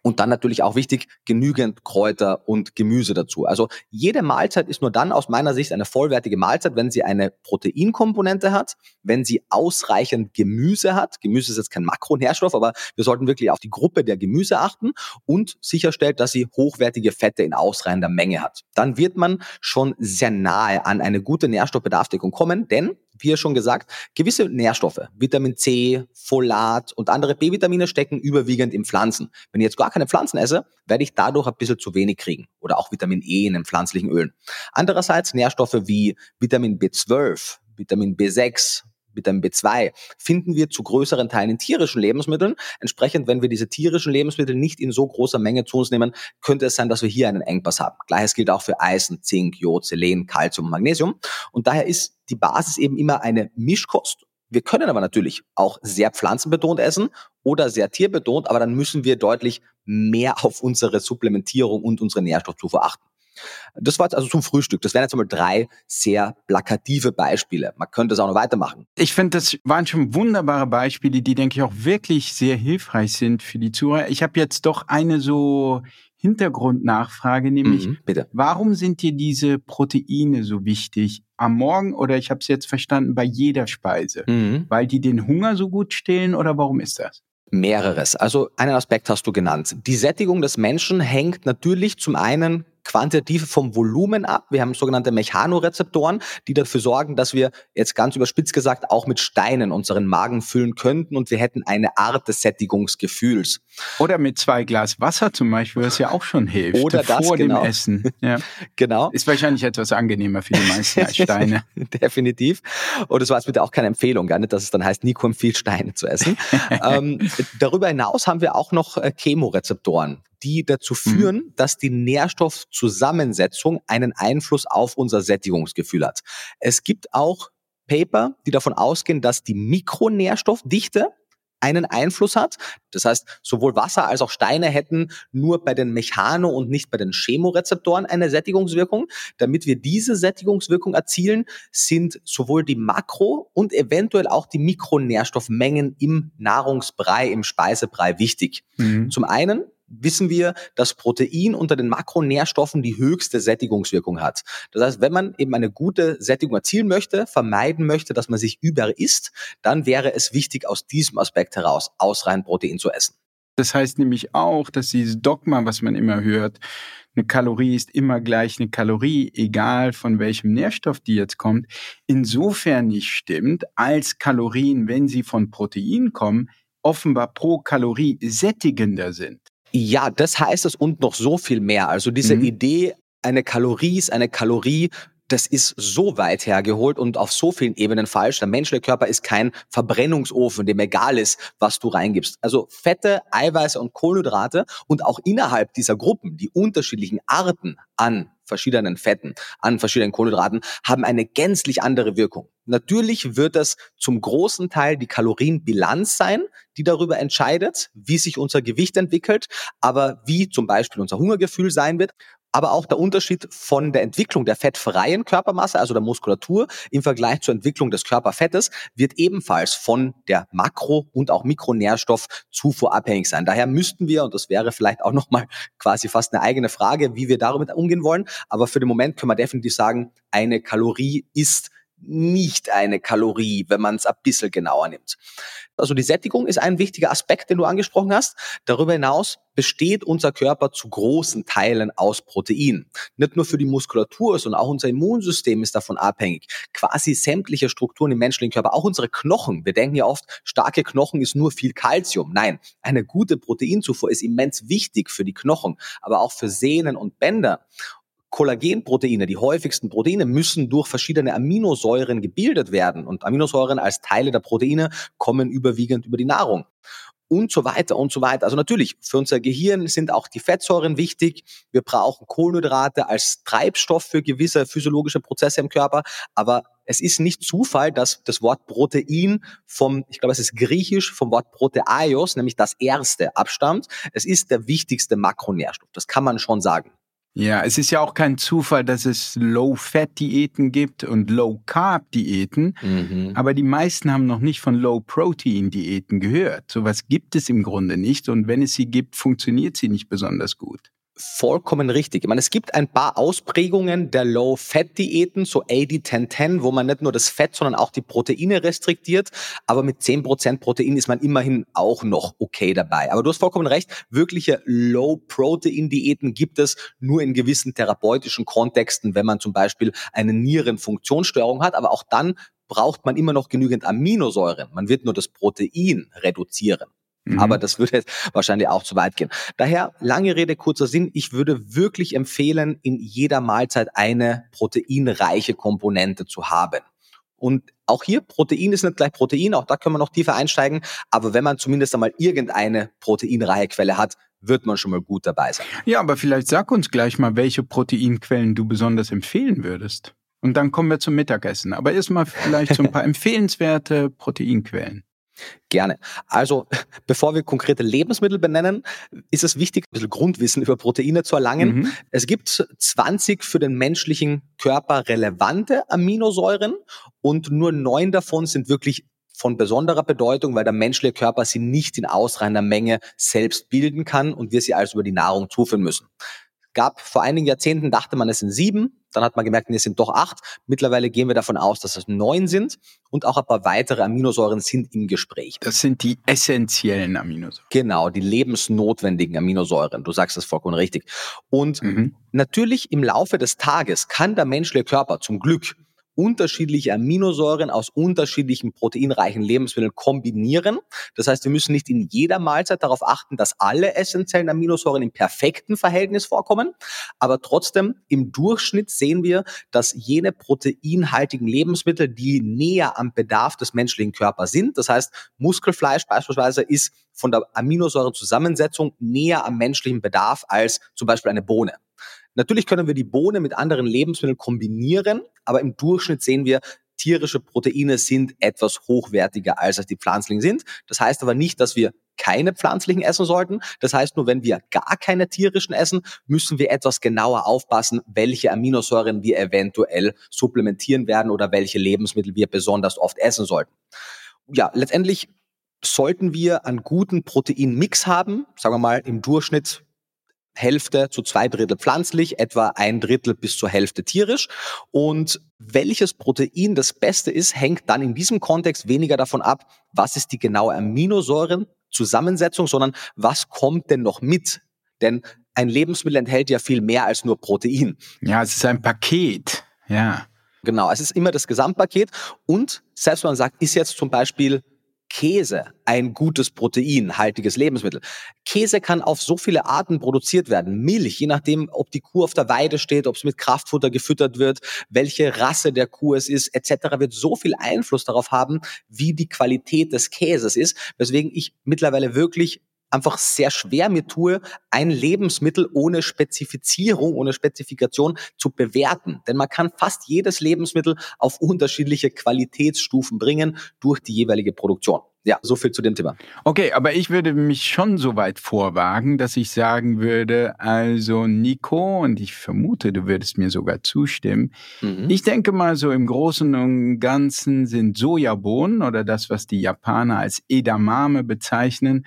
Und dann natürlich auch wichtig, genügend Kräuter und Gemüse dazu. Also jede Mahlzeit ist nur dann aus meiner Sicht eine vollwertige Mahlzeit, wenn sie eine Proteinkomponente hat, wenn sie ausreichend Gemüse hat. Gemüse ist jetzt kein Makronährstoff, aber wir sollten wirklich auf die Gruppe der Gemüse achten und sicherstellt, dass sie hochwertige Fette in ausreichender Menge hat. Dann wird man schon sehr nahe an eine gute Nährstoffbedarfsdeckung kommen, denn wie schon gesagt, gewisse Nährstoffe, Vitamin C, Folat und andere B-Vitamine stecken überwiegend in Pflanzen. Wenn ich jetzt gar keine Pflanzen esse, werde ich dadurch ein bisschen zu wenig kriegen. Oder auch Vitamin E in den pflanzlichen Ölen. Andererseits Nährstoffe wie Vitamin B12, Vitamin B6, Vitamin B2 finden wir zu größeren Teilen in tierischen Lebensmitteln. Entsprechend, wenn wir diese tierischen Lebensmittel nicht in so großer Menge zu uns nehmen, könnte es sein, dass wir hier einen Engpass haben. Gleiches gilt auch für Eisen, Zink, Jod, Selen, Calcium und Magnesium. Und daher ist die Basis eben immer eine Mischkost. Wir können aber natürlich auch sehr pflanzenbetont essen oder sehr tierbetont, aber dann müssen wir deutlich mehr auf unsere Supplementierung und unsere Nährstoffzufuhr achten. Das war jetzt also zum Frühstück. Das wären jetzt einmal drei sehr plakative Beispiele. Man könnte es auch noch weitermachen. Ich finde, das waren schon wunderbare Beispiele, die, denke ich, auch wirklich sehr hilfreich sind für die Zuhörer. Ich habe jetzt doch eine so Hintergrundnachfrage, nämlich, mhm, bitte. warum sind dir diese Proteine so wichtig am Morgen oder ich habe es jetzt verstanden, bei jeder Speise? Mhm. Weil die den Hunger so gut stillen oder warum ist das? Mehreres. Also einen Aspekt hast du genannt. Die Sättigung des Menschen hängt natürlich zum einen quantitativ vom Volumen ab. Wir haben sogenannte Mechanorezeptoren, die dafür sorgen, dass wir jetzt ganz überspitzt gesagt auch mit Steinen unseren Magen füllen könnten und wir hätten eine Art des Sättigungsgefühls. Oder mit zwei Glas Wasser zum Beispiel, was ja auch schon hilft. Oder das, vor genau. dem Essen. Ja. genau. Ist wahrscheinlich etwas angenehmer für die meisten als Steine. Definitiv. Und das war jetzt bitte auch keine Empfehlung, gar nicht, dass es dann heißt, Nico empfiehlt Steine zu essen. ähm, darüber hinaus haben wir auch noch äh, Chemorezeptoren die dazu mhm. führen, mhm. dass die Nährstoffzusammensetzung einen Einfluss auf unser Sättigungsgefühl hat. Es gibt auch Paper, die davon ausgehen, dass die Mikronährstoffdichte einen Einfluss hat. Das heißt, sowohl Wasser als auch Steine hätten nur bei den Mechano- und nicht bei den Chemorezeptoren eine Sättigungswirkung. Damit wir diese Sättigungswirkung erzielen, sind sowohl die Makro- und eventuell auch die Mikronährstoffmengen im Nahrungsbrei, im Speisebrei wichtig. Mhm. Zum einen wissen wir, dass Protein unter den Makronährstoffen die höchste Sättigungswirkung hat. Das heißt, wenn man eben eine gute Sättigung erzielen möchte, vermeiden möchte, dass man sich überisst, dann wäre es wichtig, aus diesem Aspekt heraus ausreichend Protein zu essen. Das heißt nämlich auch, dass dieses Dogma, was man immer hört, eine Kalorie ist immer gleich eine Kalorie, egal von welchem Nährstoff die jetzt kommt, insofern nicht stimmt, als Kalorien, wenn sie von Protein kommen, offenbar pro Kalorie sättigender sind. Ja, das heißt es und noch so viel mehr. Also diese mhm. Idee, eine Kalorie ist eine Kalorie, das ist so weit hergeholt und auf so vielen Ebenen falsch. Der menschliche Körper ist kein Verbrennungsofen, dem egal ist, was du reingibst. Also Fette, Eiweiße und Kohlenhydrate und auch innerhalb dieser Gruppen, die unterschiedlichen Arten an verschiedenen Fetten, an verschiedenen Kohlenhydraten, haben eine gänzlich andere Wirkung. Natürlich wird das zum großen Teil die Kalorienbilanz sein, die darüber entscheidet, wie sich unser Gewicht entwickelt, aber wie zum Beispiel unser Hungergefühl sein wird aber auch der Unterschied von der Entwicklung der fettfreien Körpermasse, also der Muskulatur, im Vergleich zur Entwicklung des Körperfettes, wird ebenfalls von der Makro- und auch Mikronährstoffzufuhr abhängig sein. Daher müssten wir, und das wäre vielleicht auch nochmal quasi fast eine eigene Frage, wie wir damit umgehen wollen, aber für den Moment können wir definitiv sagen, eine Kalorie ist nicht eine Kalorie, wenn man es ein bisschen genauer nimmt. Also die Sättigung ist ein wichtiger Aspekt, den du angesprochen hast. Darüber hinaus besteht unser Körper zu großen Teilen aus Protein. Nicht nur für die Muskulatur, sondern auch unser Immunsystem ist davon abhängig. Quasi sämtliche Strukturen im menschlichen Körper, auch unsere Knochen. Wir denken ja oft, starke Knochen ist nur viel Kalzium. Nein, eine gute Proteinzufuhr ist immens wichtig für die Knochen, aber auch für Sehnen und Bänder. Kollagenproteine, die häufigsten Proteine, müssen durch verschiedene Aminosäuren gebildet werden. Und Aminosäuren als Teile der Proteine kommen überwiegend über die Nahrung. Und so weiter und so weiter. Also natürlich, für unser Gehirn sind auch die Fettsäuren wichtig. Wir brauchen Kohlenhydrate als Treibstoff für gewisse physiologische Prozesse im Körper. Aber es ist nicht Zufall, dass das Wort Protein vom, ich glaube, es ist griechisch, vom Wort Proteios, nämlich das erste, abstammt. Es ist der wichtigste Makronährstoff. Das kann man schon sagen. Ja, es ist ja auch kein Zufall, dass es Low-Fat-Diäten gibt und Low-Carb-Diäten, mhm. aber die meisten haben noch nicht von Low-Protein-Diäten gehört. Sowas gibt es im Grunde nicht und wenn es sie gibt, funktioniert sie nicht besonders gut vollkommen richtig. Ich meine, es gibt ein paar Ausprägungen der Low-Fat-Diäten, so 80-10-10, wo man nicht nur das Fett, sondern auch die Proteine restriktiert. Aber mit 10% Protein ist man immerhin auch noch okay dabei. Aber du hast vollkommen recht, wirkliche Low-Protein-Diäten gibt es nur in gewissen therapeutischen Kontexten, wenn man zum Beispiel eine Nierenfunktionsstörung hat. Aber auch dann braucht man immer noch genügend Aminosäuren. Man wird nur das Protein reduzieren. Mhm. Aber das würde jetzt wahrscheinlich auch zu weit gehen. Daher, lange Rede, kurzer Sinn. Ich würde wirklich empfehlen, in jeder Mahlzeit eine proteinreiche Komponente zu haben. Und auch hier, Protein ist nicht gleich Protein, auch da können wir noch tiefer einsteigen. Aber wenn man zumindest einmal irgendeine proteinreiche Quelle hat, wird man schon mal gut dabei sein. Ja, aber vielleicht sag uns gleich mal, welche Proteinquellen du besonders empfehlen würdest. Und dann kommen wir zum Mittagessen. Aber erstmal vielleicht so ein paar empfehlenswerte Proteinquellen. Gerne. Also, bevor wir konkrete Lebensmittel benennen, ist es wichtig, ein bisschen Grundwissen über Proteine zu erlangen. Mhm. Es gibt 20 für den menschlichen Körper relevante Aminosäuren und nur neun davon sind wirklich von besonderer Bedeutung, weil der menschliche Körper sie nicht in ausreichender Menge selbst bilden kann und wir sie also über die Nahrung zuführen müssen gab vor einigen Jahrzehnten, dachte man, es sind sieben. Dann hat man gemerkt, nee, es sind doch acht. Mittlerweile gehen wir davon aus, dass es neun sind. Und auch ein paar weitere Aminosäuren sind im Gespräch. Das sind die essentiellen Aminosäuren. Genau, die lebensnotwendigen Aminosäuren. Du sagst das vollkommen richtig. Und mhm. natürlich im Laufe des Tages kann der menschliche Körper zum Glück unterschiedliche Aminosäuren aus unterschiedlichen proteinreichen Lebensmitteln kombinieren. Das heißt, wir müssen nicht in jeder Mahlzeit darauf achten, dass alle essentiellen Aminosäuren im perfekten Verhältnis vorkommen. Aber trotzdem, im Durchschnitt sehen wir, dass jene proteinhaltigen Lebensmittel, die näher am Bedarf des menschlichen Körpers sind, das heißt, Muskelfleisch beispielsweise ist von der Aminosäurenzusammensetzung näher am menschlichen Bedarf als zum Beispiel eine Bohne. Natürlich können wir die Bohne mit anderen Lebensmitteln kombinieren, aber im Durchschnitt sehen wir, tierische Proteine sind etwas hochwertiger als die pflanzlichen sind. Das heißt aber nicht, dass wir keine pflanzlichen essen sollten. Das heißt nur, wenn wir gar keine tierischen essen, müssen wir etwas genauer aufpassen, welche Aminosäuren wir eventuell supplementieren werden oder welche Lebensmittel wir besonders oft essen sollten. Ja, letztendlich sollten wir einen guten Proteinmix haben, sagen wir mal im Durchschnitt Hälfte zu zwei Drittel pflanzlich, etwa ein Drittel bis zur Hälfte tierisch. Und welches Protein das Beste ist, hängt dann in diesem Kontext weniger davon ab, was ist die genaue Aminosäurenzusammensetzung, sondern was kommt denn noch mit? Denn ein Lebensmittel enthält ja viel mehr als nur Protein. Ja, es ist ein Paket. Ja. Genau, es ist immer das Gesamtpaket. Und selbst wenn man sagt, ist jetzt zum Beispiel Käse ein gutes proteinhaltiges Lebensmittel. Käse kann auf so viele Arten produziert werden. Milch, je nachdem, ob die Kuh auf der Weide steht, ob es mit Kraftfutter gefüttert wird, welche Rasse der Kuh es ist, etc., wird so viel Einfluss darauf haben, wie die Qualität des Käses ist, weswegen ich mittlerweile wirklich einfach sehr schwer mir tue, ein Lebensmittel ohne Spezifizierung, ohne Spezifikation zu bewerten. Denn man kann fast jedes Lebensmittel auf unterschiedliche Qualitätsstufen bringen durch die jeweilige Produktion. Ja, so viel zu dem Thema. Okay, aber ich würde mich schon so weit vorwagen, dass ich sagen würde, also Nico, und ich vermute, du würdest mir sogar zustimmen. Mhm. Ich denke mal, so im Großen und Ganzen sind Sojabohnen oder das, was die Japaner als Edamame bezeichnen,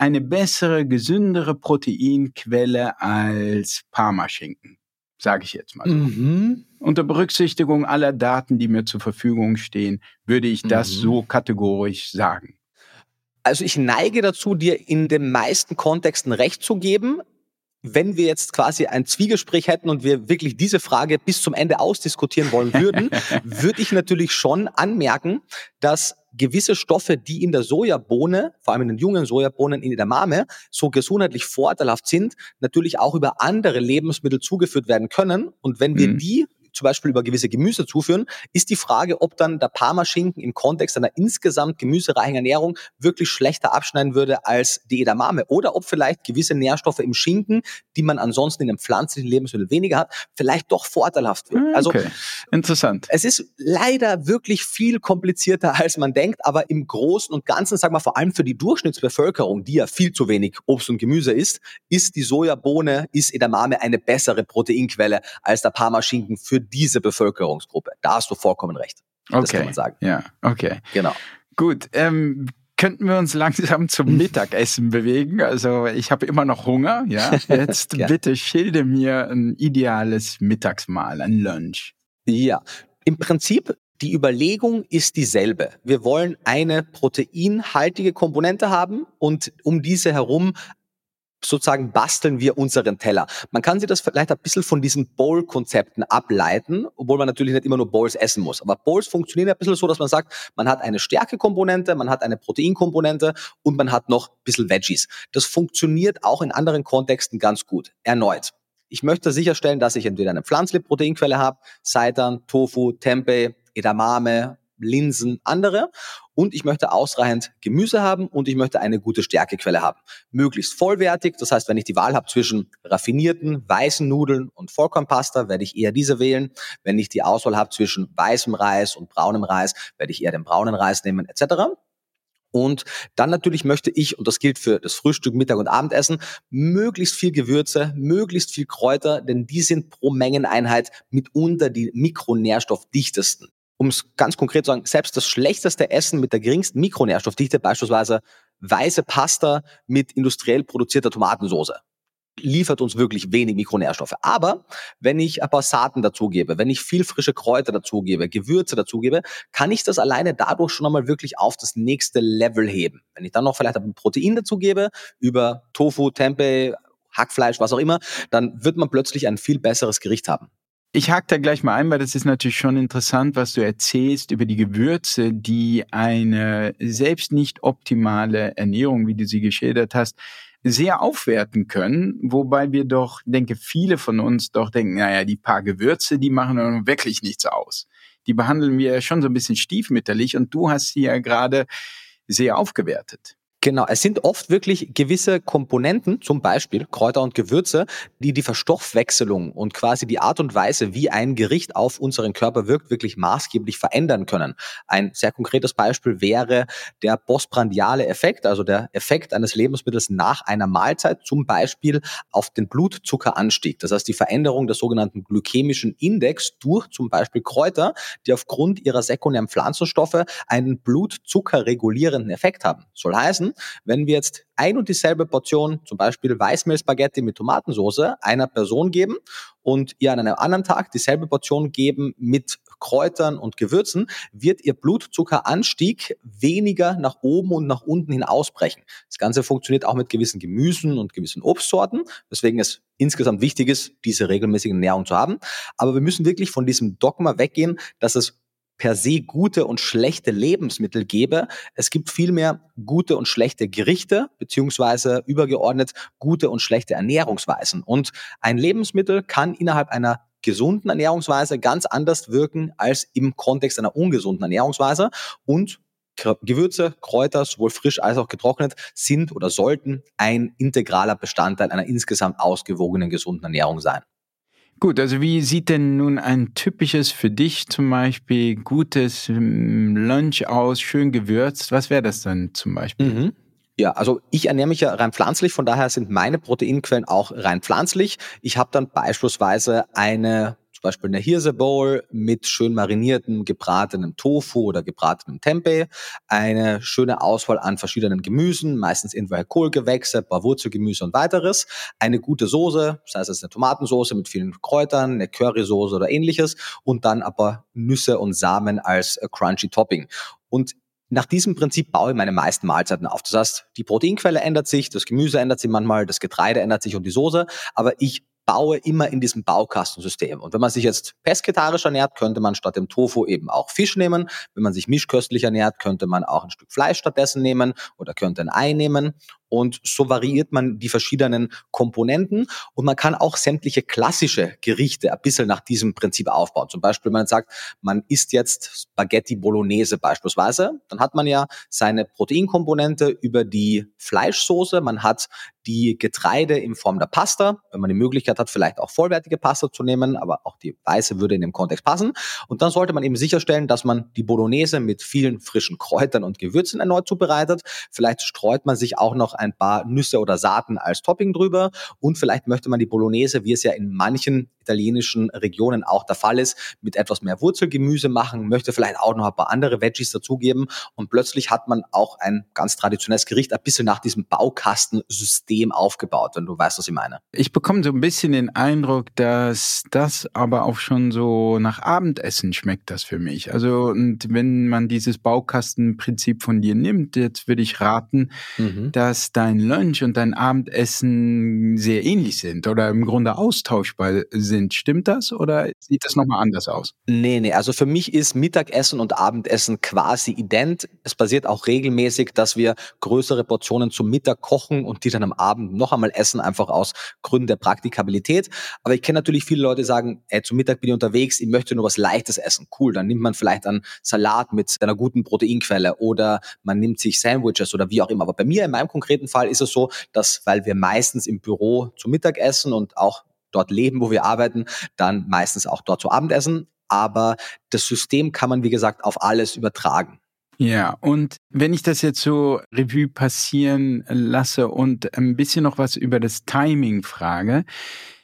eine bessere, gesündere Proteinquelle als Parmaschinken, sage ich jetzt mal. Mhm. Unter Berücksichtigung aller Daten, die mir zur Verfügung stehen, würde ich das mhm. so kategorisch sagen. Also ich neige dazu, dir in den meisten Kontexten recht zu geben wenn wir jetzt quasi ein Zwiegespräch hätten und wir wirklich diese Frage bis zum Ende ausdiskutieren wollen würden, würde ich natürlich schon anmerken, dass gewisse Stoffe, die in der Sojabohne, vor allem in den jungen Sojabohnen in der Mame, so gesundheitlich vorteilhaft sind, natürlich auch über andere Lebensmittel zugeführt werden können. Und wenn wir mhm. die zum Beispiel über gewisse Gemüse zuführen, ist die Frage, ob dann der Parmaschinken im Kontext einer insgesamt gemüsereichen Ernährung wirklich schlechter abschneiden würde als die Edamame oder ob vielleicht gewisse Nährstoffe im Schinken, die man ansonsten in einem pflanzlichen Lebensmittel weniger hat, vielleicht doch vorteilhaft wird. Hm, also okay. interessant. Es ist leider wirklich viel komplizierter, als man denkt, aber im Großen und Ganzen, sagen wir vor allem für die Durchschnittsbevölkerung, die ja viel zu wenig Obst und Gemüse isst, ist die Sojabohne, ist Edamame eine bessere Proteinquelle als der Parmaschinken für für diese Bevölkerungsgruppe. Da hast du vollkommen recht. Das okay. kann man sagen. Ja, okay. Genau. Gut. Ähm, könnten wir uns langsam zum Mittagessen bewegen? Also ich habe immer noch Hunger. Ja, jetzt ja. bitte schilde mir ein ideales Mittagsmahl, ein Lunch. Ja, im Prinzip die Überlegung ist dieselbe. Wir wollen eine proteinhaltige Komponente haben und um diese herum sozusagen basteln wir unseren Teller. Man kann sich das vielleicht ein bisschen von diesen Bowl-Konzepten ableiten, obwohl man natürlich nicht immer nur Bowls essen muss. Aber Bowls funktionieren ein bisschen so, dass man sagt, man hat eine Stärkekomponente, man hat eine Proteinkomponente und man hat noch ein bisschen Veggies. Das funktioniert auch in anderen Kontexten ganz gut. Erneut. Ich möchte sicherstellen, dass ich entweder eine pflanzliche Proteinquelle habe, Seitan, Tofu, Tempeh, Edamame, Linsen, andere. Und ich möchte ausreichend Gemüse haben und ich möchte eine gute Stärkequelle haben. Möglichst vollwertig, das heißt, wenn ich die Wahl habe zwischen raffinierten, weißen Nudeln und Vollkornpasta, werde ich eher diese wählen. Wenn ich die Auswahl habe zwischen weißem Reis und braunem Reis, werde ich eher den braunen Reis nehmen, etc. Und dann natürlich möchte ich, und das gilt für das Frühstück, Mittag und Abendessen, möglichst viel Gewürze, möglichst viel Kräuter, denn die sind pro Mengeneinheit mitunter die mikronährstoffdichtesten um es ganz konkret zu sagen, selbst das schlechteste Essen mit der geringsten Mikronährstoffdichte, beispielsweise weiße Pasta mit industriell produzierter Tomatensauce, liefert uns wirklich wenig Mikronährstoffe. Aber wenn ich ein paar Saaten dazugebe, wenn ich viel frische Kräuter dazugebe, Gewürze dazugebe, kann ich das alleine dadurch schon einmal wirklich auf das nächste Level heben. Wenn ich dann noch vielleicht ein Protein dazugebe, über Tofu, Tempeh, Hackfleisch, was auch immer, dann wird man plötzlich ein viel besseres Gericht haben. Ich hake da gleich mal ein, weil das ist natürlich schon interessant, was du erzählst über die Gewürze, die eine selbst nicht optimale Ernährung, wie du sie geschildert hast, sehr aufwerten können, wobei wir doch, denke, viele von uns doch denken, naja, die paar Gewürze, die machen wirklich nichts aus. Die behandeln wir schon so ein bisschen stiefmütterlich und du hast sie ja gerade sehr aufgewertet. Genau, es sind oft wirklich gewisse Komponenten, zum Beispiel Kräuter und Gewürze, die die Verstoffwechselung und quasi die Art und Weise, wie ein Gericht auf unseren Körper wirkt, wirklich maßgeblich verändern können. Ein sehr konkretes Beispiel wäre der postprandiale Effekt, also der Effekt eines Lebensmittels nach einer Mahlzeit, zum Beispiel auf den Blutzuckeranstieg. Das heißt, die Veränderung des sogenannten glykämischen Index durch zum Beispiel Kräuter, die aufgrund ihrer sekundären Pflanzenstoffe einen blutzuckerregulierenden Effekt haben. Soll heißen, wenn wir jetzt ein und dieselbe Portion, zum Beispiel Weißmehlspaghetti mit Tomatensauce, einer Person geben und ihr an einem anderen Tag dieselbe Portion geben mit Kräutern und Gewürzen, wird ihr Blutzuckeranstieg weniger nach oben und nach unten hin ausbrechen. Das Ganze funktioniert auch mit gewissen Gemüsen und gewissen Obstsorten, weswegen es insgesamt wichtig ist, diese regelmäßige Ernährung zu haben. Aber wir müssen wirklich von diesem Dogma weggehen, dass es per se gute und schlechte Lebensmittel gebe. Es gibt vielmehr gute und schlechte Gerichte, beziehungsweise übergeordnet gute und schlechte Ernährungsweisen. Und ein Lebensmittel kann innerhalb einer gesunden Ernährungsweise ganz anders wirken als im Kontext einer ungesunden Ernährungsweise. Und Gewürze, Kräuter, sowohl frisch als auch getrocknet, sind oder sollten ein integraler Bestandteil einer insgesamt ausgewogenen, gesunden Ernährung sein. Gut, also wie sieht denn nun ein typisches für dich zum Beispiel gutes hm, Lunch aus, schön gewürzt? Was wäre das dann zum Beispiel? Mhm. Ja, also ich ernähre mich ja rein pflanzlich, von daher sind meine Proteinquellen auch rein pflanzlich. Ich habe dann beispielsweise eine zum Beispiel eine Hirse Bowl mit schön mariniertem, gebratenem Tofu oder gebratenem Tempeh, eine schöne Auswahl an verschiedenen Gemüsen, meistens irgendwelche Kohlgewächse, paar Wurzelgemüse und weiteres, eine gute Soße, sei es eine Tomatensoße mit vielen Kräutern, eine Currysoße oder ähnliches und dann aber Nüsse und Samen als äh, crunchy Topping. Und nach diesem Prinzip baue ich meine meisten Mahlzeiten auf. Das heißt, die Proteinquelle ändert sich, das Gemüse ändert sich manchmal, das Getreide ändert sich und die Soße, aber ich baue immer in diesem Baukastensystem. Und wenn man sich jetzt pesketarisch ernährt, könnte man statt dem Tofu eben auch Fisch nehmen. Wenn man sich mischköstlich ernährt, könnte man auch ein Stück Fleisch stattdessen nehmen oder könnte ein Ei nehmen. Und so variiert man die verschiedenen Komponenten und man kann auch sämtliche klassische Gerichte ein bisschen nach diesem Prinzip aufbauen. Zum Beispiel, man sagt, man isst jetzt Spaghetti Bolognese beispielsweise, dann hat man ja seine Proteinkomponente über die Fleischsoße, man hat die Getreide in Form der Pasta, wenn man die Möglichkeit hat, vielleicht auch vollwertige Pasta zu nehmen, aber auch die weiße würde in dem Kontext passen. Und dann sollte man eben sicherstellen, dass man die Bolognese mit vielen frischen Kräutern und Gewürzen erneut zubereitet. Vielleicht streut man sich auch noch ein paar Nüsse oder Saaten als Topping drüber. Und vielleicht möchte man die Bolognese, wie es ja in manchen italienischen Regionen auch der Fall ist, mit etwas mehr Wurzelgemüse machen, möchte vielleicht auch noch ein paar andere Veggies dazugeben und plötzlich hat man auch ein ganz traditionelles Gericht ein bisschen nach diesem Baukastensystem aufgebaut, wenn du weißt, was ich meine. Ich bekomme so ein bisschen den Eindruck, dass das aber auch schon so nach Abendessen schmeckt das für mich. Also und wenn man dieses Baukastenprinzip von dir nimmt, jetzt würde ich raten, mhm. dass dein Lunch und dein Abendessen sehr ähnlich sind oder im Grunde austauschbar sind. Stimmt das oder sieht das nochmal anders aus? Nee, nee. Also für mich ist Mittagessen und Abendessen quasi ident. Es passiert auch regelmäßig, dass wir größere Portionen zum Mittag kochen und die dann am Abend noch einmal essen, einfach aus Gründen der Praktikabilität. Aber ich kenne natürlich viele Leute, die sagen, ey, zum Mittag bin ich unterwegs, ich möchte nur was Leichtes essen. Cool, dann nimmt man vielleicht einen Salat mit einer guten Proteinquelle oder man nimmt sich Sandwiches oder wie auch immer. Aber bei mir in meinem konkreten Fall ist es so, dass, weil wir meistens im Büro zu Mittag essen und auch dort leben, wo wir arbeiten, dann meistens auch dort zu Abend. Aber das System kann man, wie gesagt, auf alles übertragen. Ja, und wenn ich das jetzt so Revue passieren lasse und ein bisschen noch was über das Timing frage,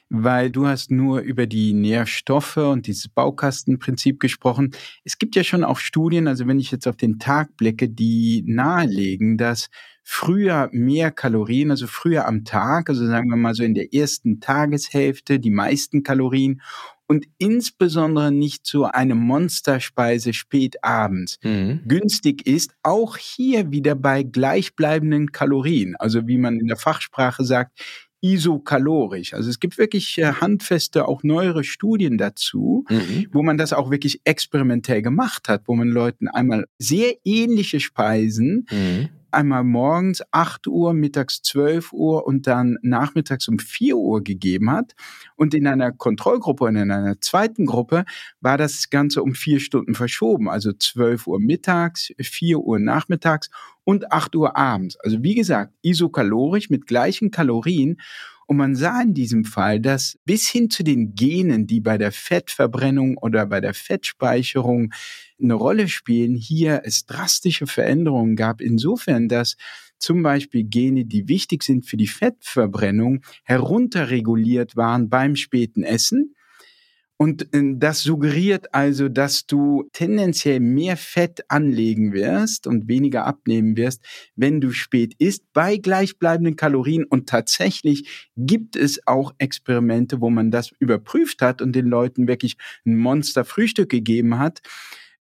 weil du hast nur über die Nährstoffe und dieses Baukastenprinzip gesprochen. Es gibt ja schon auch Studien, also wenn ich jetzt auf den Tag blicke, die nahelegen, dass früher mehr Kalorien, also früher am Tag, also sagen wir mal so in der ersten Tageshälfte, die meisten Kalorien und insbesondere nicht so eine Monsterspeise spät abends mhm. günstig ist, auch hier wieder bei gleichbleibenden Kalorien, also wie man in der Fachsprache sagt, isokalorisch. Also es gibt wirklich äh, handfeste, auch neuere Studien dazu, mhm. wo man das auch wirklich experimentell gemacht hat, wo man Leuten einmal sehr ähnliche Speisen mhm einmal morgens 8 Uhr, mittags 12 Uhr und dann nachmittags um 4 Uhr gegeben hat. Und in einer Kontrollgruppe und in einer zweiten Gruppe war das Ganze um vier Stunden verschoben. Also 12 Uhr mittags, 4 Uhr nachmittags und 8 Uhr abends. Also wie gesagt, isokalorisch mit gleichen Kalorien. Und man sah in diesem Fall, dass bis hin zu den Genen, die bei der Fettverbrennung oder bei der Fettspeicherung eine Rolle spielen, hier es drastische Veränderungen gab. Insofern, dass zum Beispiel Gene, die wichtig sind für die Fettverbrennung, herunterreguliert waren beim späten Essen und äh, das suggeriert also, dass du tendenziell mehr Fett anlegen wirst und weniger abnehmen wirst, wenn du spät isst, bei gleichbleibenden Kalorien. Und tatsächlich gibt es auch Experimente, wo man das überprüft hat und den Leuten wirklich ein Monster-Frühstück gegeben hat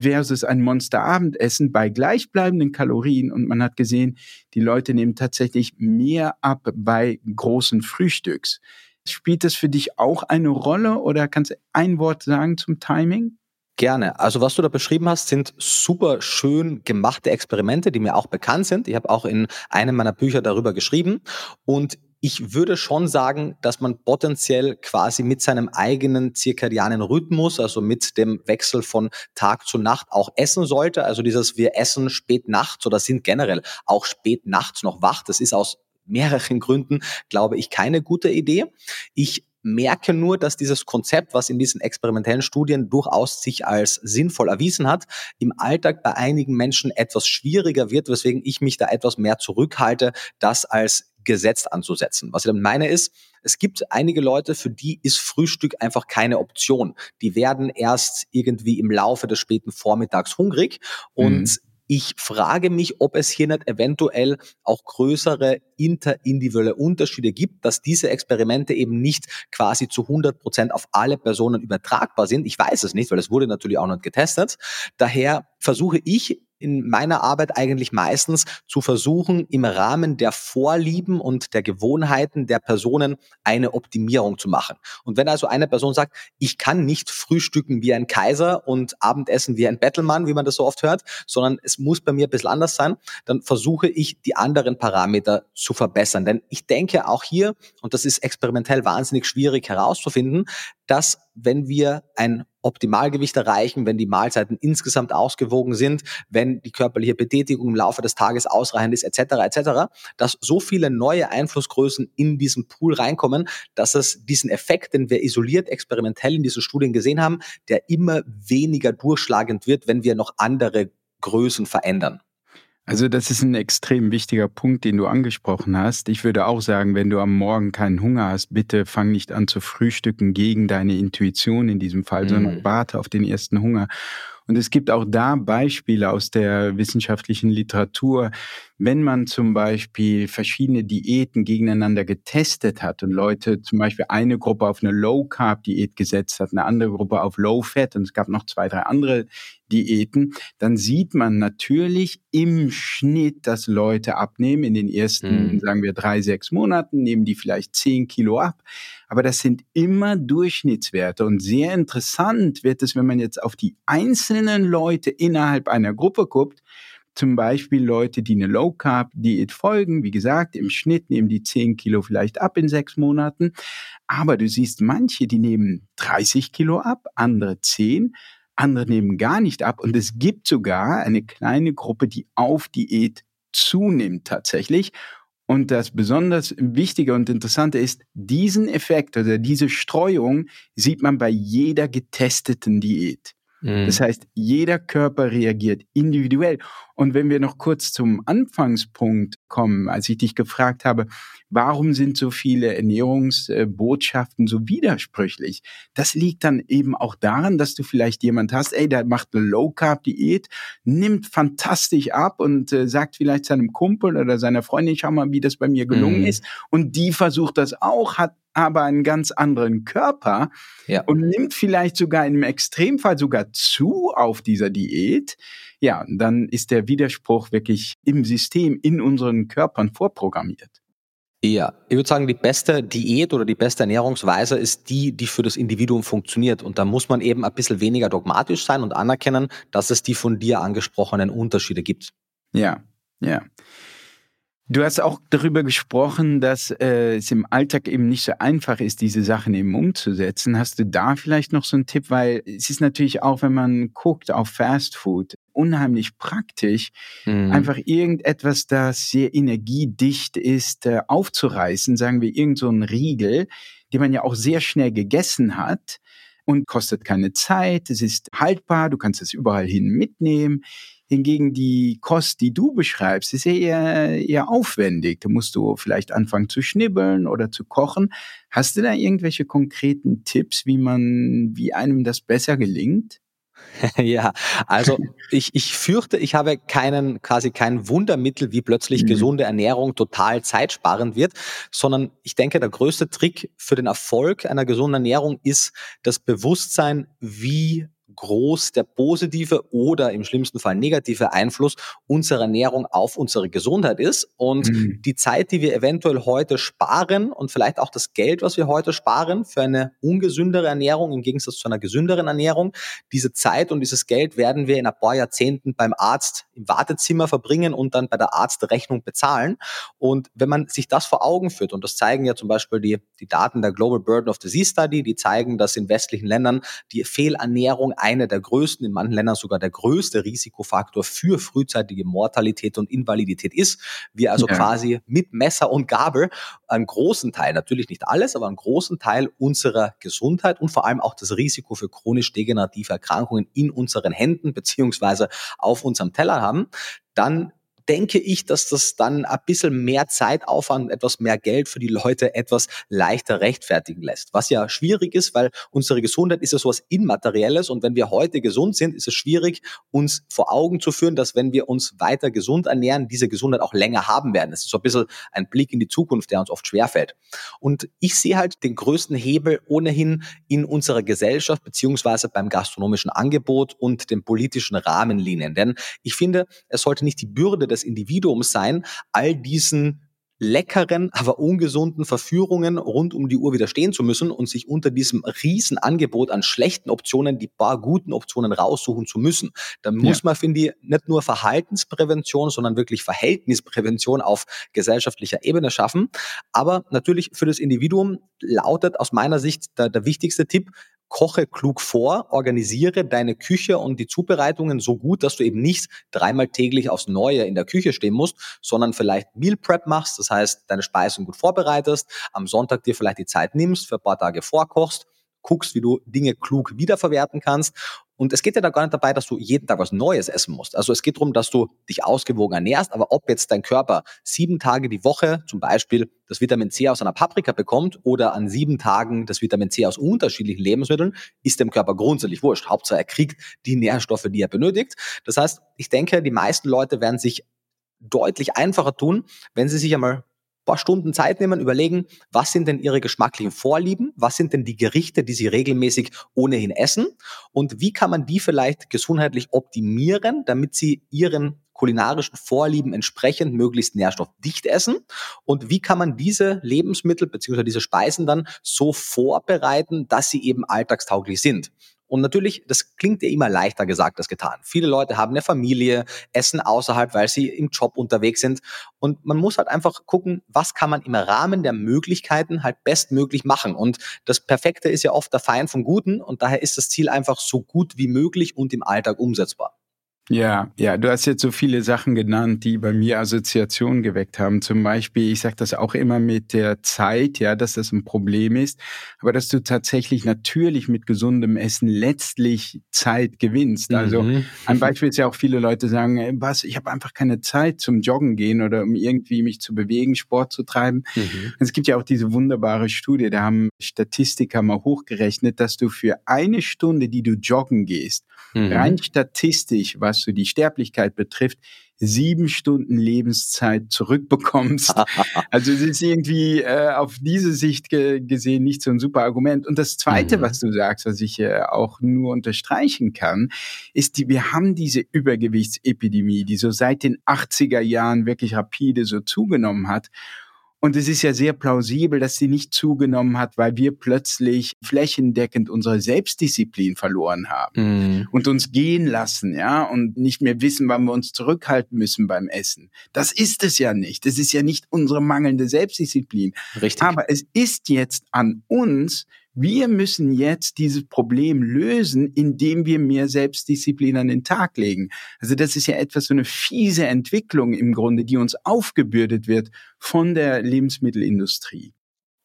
versus ein Monster-Abendessen bei gleichbleibenden Kalorien. Und man hat gesehen, die Leute nehmen tatsächlich mehr ab bei großen Frühstücks. Spielt das für dich auch eine Rolle oder kannst du ein Wort sagen zum Timing? Gerne. Also was du da beschrieben hast, sind super schön gemachte Experimente, die mir auch bekannt sind. Ich habe auch in einem meiner Bücher darüber geschrieben. Und ich würde schon sagen, dass man potenziell quasi mit seinem eigenen zirkadianen Rhythmus, also mit dem Wechsel von Tag zu Nacht auch essen sollte. Also dieses wir essen spät nachts oder sind generell auch spät nachts noch wach. Das ist aus mehreren Gründen, glaube ich, keine gute Idee. Ich merke nur, dass dieses Konzept, was in diesen experimentellen Studien durchaus sich als sinnvoll erwiesen hat, im Alltag bei einigen Menschen etwas schwieriger wird, weswegen ich mich da etwas mehr zurückhalte, das als Gesetz anzusetzen. Was ich damit meine ist, es gibt einige Leute, für die ist Frühstück einfach keine Option. Die werden erst irgendwie im Laufe des späten Vormittags hungrig und mhm. Ich frage mich, ob es hier nicht eventuell auch größere interindividuelle Unterschiede gibt, dass diese Experimente eben nicht quasi zu 100 Prozent auf alle Personen übertragbar sind. Ich weiß es nicht, weil es wurde natürlich auch nicht getestet. Daher versuche ich in meiner Arbeit eigentlich meistens zu versuchen, im Rahmen der Vorlieben und der Gewohnheiten der Personen eine Optimierung zu machen. Und wenn also eine Person sagt, ich kann nicht frühstücken wie ein Kaiser und Abendessen wie ein Bettelmann, wie man das so oft hört, sondern es muss bei mir ein bisschen anders sein, dann versuche ich, die anderen Parameter zu verbessern. Denn ich denke auch hier, und das ist experimentell wahnsinnig schwierig herauszufinden, dass wenn wir ein Optimalgewicht erreichen, wenn die Mahlzeiten insgesamt ausgewogen sind, wenn die körperliche Betätigung im Laufe des Tages ausreichend ist, etc., etc., dass so viele neue Einflussgrößen in diesen Pool reinkommen, dass es diesen Effekt, den wir isoliert experimentell in diesen Studien gesehen haben, der immer weniger durchschlagend wird, wenn wir noch andere Größen verändern. Also das ist ein extrem wichtiger Punkt, den du angesprochen hast. Ich würde auch sagen, wenn du am Morgen keinen Hunger hast, bitte fang nicht an zu frühstücken gegen deine Intuition in diesem Fall, mhm. sondern warte auf den ersten Hunger. Und es gibt auch da Beispiele aus der wissenschaftlichen Literatur, wenn man zum Beispiel verschiedene Diäten gegeneinander getestet hat und Leute zum Beispiel eine Gruppe auf eine Low-Carb-Diät gesetzt hat, eine andere Gruppe auf Low-Fat und es gab noch zwei, drei andere Diäten, dann sieht man natürlich im Schnitt, dass Leute abnehmen. In den ersten, mhm. sagen wir, drei, sechs Monaten nehmen die vielleicht zehn Kilo ab. Aber das sind immer Durchschnittswerte. Und sehr interessant wird es, wenn man jetzt auf die einzelnen Leute innerhalb einer Gruppe guckt, zum Beispiel Leute, die eine Low Carb Diät folgen. Wie gesagt, im Schnitt nehmen die 10 Kilo vielleicht ab in sechs Monaten. Aber du siehst manche, die nehmen 30 Kilo ab, andere 10, andere nehmen gar nicht ab. Und es gibt sogar eine kleine Gruppe, die auf Diät zunimmt tatsächlich. Und das besonders Wichtige und Interessante ist, diesen Effekt oder diese Streuung sieht man bei jeder getesteten Diät. Das mhm. heißt, jeder Körper reagiert individuell. Und wenn wir noch kurz zum Anfangspunkt kommen, als ich dich gefragt habe, warum sind so viele Ernährungsbotschaften so widersprüchlich? Das liegt dann eben auch daran, dass du vielleicht jemand hast, ey, der macht eine Low-Carb-Diät, nimmt fantastisch ab und äh, sagt vielleicht seinem Kumpel oder seiner Freundin, schau mal, wie das bei mir gelungen mm. ist. Und die versucht das auch, hat aber einen ganz anderen Körper ja. und nimmt vielleicht sogar im Extremfall sogar zu auf dieser Diät, ja, dann ist der Widerspruch wirklich im System, in unseren Körpern vorprogrammiert. Ja, ich würde sagen, die beste Diät oder die beste Ernährungsweise ist die, die für das Individuum funktioniert. Und da muss man eben ein bisschen weniger dogmatisch sein und anerkennen, dass es die von dir angesprochenen Unterschiede gibt. Ja, ja. Du hast auch darüber gesprochen, dass äh, es im Alltag eben nicht so einfach ist, diese Sachen eben umzusetzen. Hast du da vielleicht noch so einen Tipp? Weil es ist natürlich auch, wenn man guckt auf Fast Food, unheimlich praktisch, mhm. einfach irgendetwas, das sehr energiedicht ist, äh, aufzureißen, sagen wir irgend so einen Riegel, den man ja auch sehr schnell gegessen hat und kostet keine Zeit, es ist haltbar, du kannst es überall hin mitnehmen. Hingegen die Kost, die du beschreibst, ist ja eher, eher aufwendig. Da musst du vielleicht anfangen zu schnibbeln oder zu kochen. Hast du da irgendwelche konkreten Tipps, wie man, wie einem das besser gelingt? ja, also ich, ich fürchte, ich habe keinen, quasi kein Wundermittel, wie plötzlich mhm. gesunde Ernährung total zeitsparend wird, sondern ich denke, der größte Trick für den Erfolg einer gesunden Ernährung ist das Bewusstsein, wie groß der positive oder im schlimmsten Fall negative Einfluss unserer Ernährung auf unsere Gesundheit ist. Und mhm. die Zeit, die wir eventuell heute sparen und vielleicht auch das Geld, was wir heute sparen für eine ungesündere Ernährung im Gegensatz zu einer gesünderen Ernährung, diese Zeit und dieses Geld werden wir in ein paar Jahrzehnten beim Arzt im Wartezimmer verbringen und dann bei der Arztrechnung bezahlen. Und wenn man sich das vor Augen führt, und das zeigen ja zum Beispiel die, die Daten der Global Burden of Disease Study, die zeigen, dass in westlichen Ländern die Fehlernährung einer der größten, in manchen Ländern sogar der größte Risikofaktor für frühzeitige Mortalität und Invalidität ist. Wir also ja. quasi mit Messer und Gabel einen großen Teil, natürlich nicht alles, aber einen großen Teil unserer Gesundheit und vor allem auch das Risiko für chronisch degenerative Erkrankungen in unseren Händen beziehungsweise auf unserem Teller haben, dann denke ich, dass das dann ein bisschen mehr Zeitaufwand, etwas mehr Geld für die Leute etwas leichter rechtfertigen lässt. Was ja schwierig ist, weil unsere Gesundheit ist ja sowas Immaterielles und wenn wir heute gesund sind, ist es schwierig, uns vor Augen zu führen, dass wenn wir uns weiter gesund ernähren, diese Gesundheit auch länger haben werden. Das ist so ein bisschen ein Blick in die Zukunft, der uns oft schwerfällt. Und ich sehe halt den größten Hebel ohnehin in unserer Gesellschaft beziehungsweise beim gastronomischen Angebot und den politischen Rahmenlinien. Denn ich finde, es sollte nicht die Bürde des Individuums sein, all diesen leckeren, aber ungesunden Verführungen rund um die Uhr widerstehen zu müssen und sich unter diesem Riesenangebot an schlechten Optionen die paar guten Optionen raussuchen zu müssen. Da muss ja. man, finde ich, nicht nur Verhaltensprävention, sondern wirklich Verhältnisprävention auf gesellschaftlicher Ebene schaffen. Aber natürlich für das Individuum lautet aus meiner Sicht der, der wichtigste Tipp, koche klug vor, organisiere deine Küche und die Zubereitungen so gut, dass du eben nicht dreimal täglich aufs Neue in der Küche stehen musst, sondern vielleicht Meal Prep machst, das heißt, deine Speisen gut vorbereitest, am Sonntag dir vielleicht die Zeit nimmst, für ein paar Tage vorkochst guckst, wie du Dinge klug wiederverwerten kannst. Und es geht ja da gar nicht dabei, dass du jeden Tag was Neues essen musst. Also es geht darum, dass du dich ausgewogen ernährst, aber ob jetzt dein Körper sieben Tage die Woche zum Beispiel das Vitamin C aus einer Paprika bekommt oder an sieben Tagen das Vitamin C aus unterschiedlichen Lebensmitteln, ist dem Körper grundsätzlich wurscht. Hauptsache er kriegt die Nährstoffe, die er benötigt. Das heißt, ich denke, die meisten Leute werden sich deutlich einfacher tun, wenn sie sich einmal paar Stunden Zeit nehmen, überlegen, was sind denn ihre geschmacklichen Vorlieben, was sind denn die Gerichte, die sie regelmäßig ohnehin essen und wie kann man die vielleicht gesundheitlich optimieren, damit sie ihren kulinarischen Vorlieben entsprechend möglichst nährstoffdicht essen und wie kann man diese Lebensmittel bzw. diese Speisen dann so vorbereiten, dass sie eben alltagstauglich sind. Und natürlich, das klingt ja immer leichter gesagt als getan. Viele Leute haben eine Familie, essen außerhalb, weil sie im Job unterwegs sind. Und man muss halt einfach gucken, was kann man im Rahmen der Möglichkeiten halt bestmöglich machen. Und das Perfekte ist ja oft der Feind vom Guten. Und daher ist das Ziel einfach so gut wie möglich und im Alltag umsetzbar. Ja, ja, du hast jetzt so viele Sachen genannt, die bei mir Assoziationen geweckt haben. Zum Beispiel, ich sage das auch immer mit der Zeit, ja, dass das ein Problem ist, aber dass du tatsächlich natürlich mit gesundem Essen letztlich Zeit gewinnst. Also mhm. ein Beispiel ist ja auch viele Leute sagen, was, ich habe einfach keine Zeit zum Joggen gehen oder um irgendwie mich zu bewegen, Sport zu treiben. Mhm. Es gibt ja auch diese wunderbare Studie, da haben Statistiker mal hochgerechnet, dass du für eine Stunde, die du joggen gehst, mhm. rein statistisch, was so die Sterblichkeit betrifft, sieben Stunden Lebenszeit zurückbekommst. also es ist irgendwie äh, auf diese Sicht ge gesehen nicht so ein super Argument. Und das Zweite, mhm. was du sagst, was ich äh, auch nur unterstreichen kann, ist, die, wir haben diese Übergewichtsepidemie, die so seit den 80er Jahren wirklich rapide so zugenommen hat. Und es ist ja sehr plausibel, dass sie nicht zugenommen hat, weil wir plötzlich flächendeckend unsere Selbstdisziplin verloren haben mm. und uns gehen lassen, ja, und nicht mehr wissen, wann wir uns zurückhalten müssen beim Essen. Das ist es ja nicht. Das ist ja nicht unsere mangelnde Selbstdisziplin. Richtig. Aber es ist jetzt an uns, wir müssen jetzt dieses Problem lösen, indem wir mehr Selbstdisziplin an den Tag legen. Also das ist ja etwas so eine fiese Entwicklung im Grunde, die uns aufgebürdet wird von der Lebensmittelindustrie.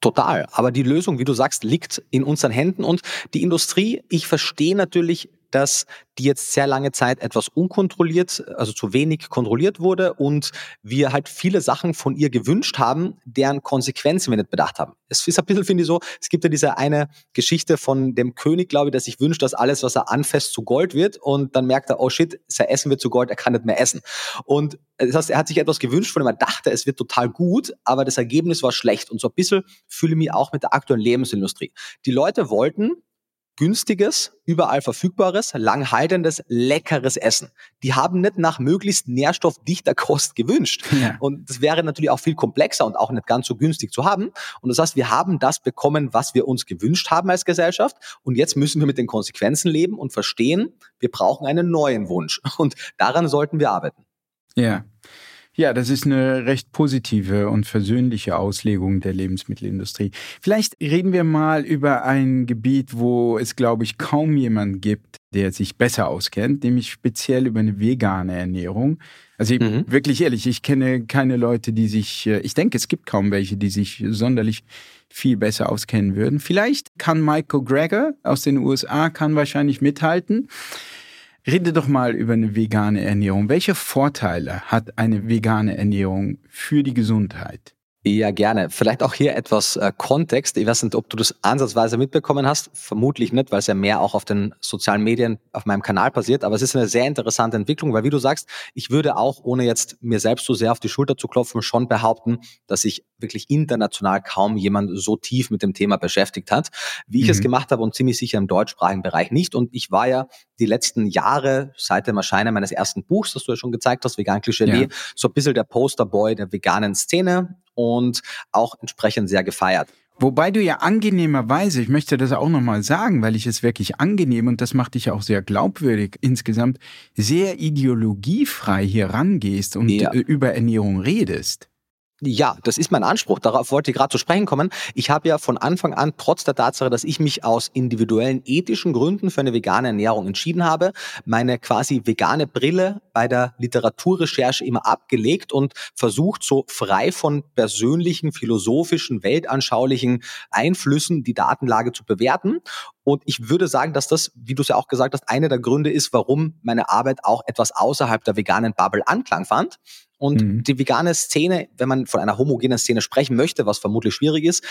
Total. Aber die Lösung, wie du sagst, liegt in unseren Händen und die Industrie, ich verstehe natürlich dass die jetzt sehr lange Zeit etwas unkontrolliert, also zu wenig kontrolliert wurde und wir halt viele Sachen von ihr gewünscht haben, deren Konsequenzen wir nicht bedacht haben. Es ist ein bisschen, finde ich so, es gibt ja diese eine Geschichte von dem König, glaube ich, der sich wünscht, dass alles, was er anfasst, zu Gold wird und dann merkt er, oh shit, sein Essen wird zu Gold, er kann nicht mehr essen. Und das heißt, er hat sich etwas gewünscht, von dem er dachte, es wird total gut, aber das Ergebnis war schlecht. Und so ein bisschen fühle ich mich auch mit der aktuellen Lebensindustrie. Die Leute wollten günstiges, überall verfügbares, langhaltendes, leckeres Essen. Die haben nicht nach möglichst nährstoffdichter Kost gewünscht. Ja. Und das wäre natürlich auch viel komplexer und auch nicht ganz so günstig zu haben. Und das heißt, wir haben das bekommen, was wir uns gewünscht haben als Gesellschaft. Und jetzt müssen wir mit den Konsequenzen leben und verstehen, wir brauchen einen neuen Wunsch. Und daran sollten wir arbeiten. Ja. Ja, das ist eine recht positive und versöhnliche Auslegung der Lebensmittelindustrie. Vielleicht reden wir mal über ein Gebiet, wo es, glaube ich, kaum jemand gibt, der sich besser auskennt, nämlich speziell über eine vegane Ernährung. Also mhm. wirklich ehrlich, ich kenne keine Leute, die sich, äh, ich denke, es gibt kaum welche, die sich sonderlich viel besser auskennen würden. Vielleicht kann Michael Greger aus den USA, kann wahrscheinlich mithalten. Rede doch mal über eine vegane Ernährung. Welche Vorteile hat eine vegane Ernährung für die Gesundheit? Ja, gerne. Vielleicht auch hier etwas äh, Kontext. Ich weiß nicht, ob du das ansatzweise mitbekommen hast. Vermutlich nicht, weil es ja mehr auch auf den sozialen Medien auf meinem Kanal passiert. Aber es ist eine sehr interessante Entwicklung, weil wie du sagst, ich würde auch, ohne jetzt mir selbst so sehr auf die Schulter zu klopfen, schon behaupten, dass sich wirklich international kaum jemand so tief mit dem Thema beschäftigt hat, wie ich mhm. es gemacht habe und ziemlich sicher im deutschsprachigen Bereich nicht. Und ich war ja die letzten Jahre seit dem Erscheinen meines ersten Buchs, das du ja schon gezeigt hast, Vegan Klischee, ja. so ein bisschen der Posterboy der veganen Szene und auch entsprechend sehr gefeiert. Wobei du ja angenehmerweise, ich möchte das auch nochmal sagen, weil ich es wirklich angenehm und das macht dich auch sehr glaubwürdig insgesamt, sehr ideologiefrei hier rangehst und ja. über Ernährung redest. Ja, das ist mein Anspruch. Darauf wollte ich gerade zu sprechen kommen. Ich habe ja von Anfang an, trotz der Tatsache, dass ich mich aus individuellen ethischen Gründen für eine vegane Ernährung entschieden habe, meine quasi vegane Brille bei der Literaturrecherche immer abgelegt und versucht, so frei von persönlichen, philosophischen, weltanschaulichen Einflüssen die Datenlage zu bewerten. Und ich würde sagen, dass das, wie du es ja auch gesagt hast, einer der Gründe ist, warum meine Arbeit auch etwas außerhalb der veganen Bubble Anklang fand. Und mhm. die vegane Szene, wenn man von einer homogenen Szene sprechen möchte, was vermutlich schwierig ist,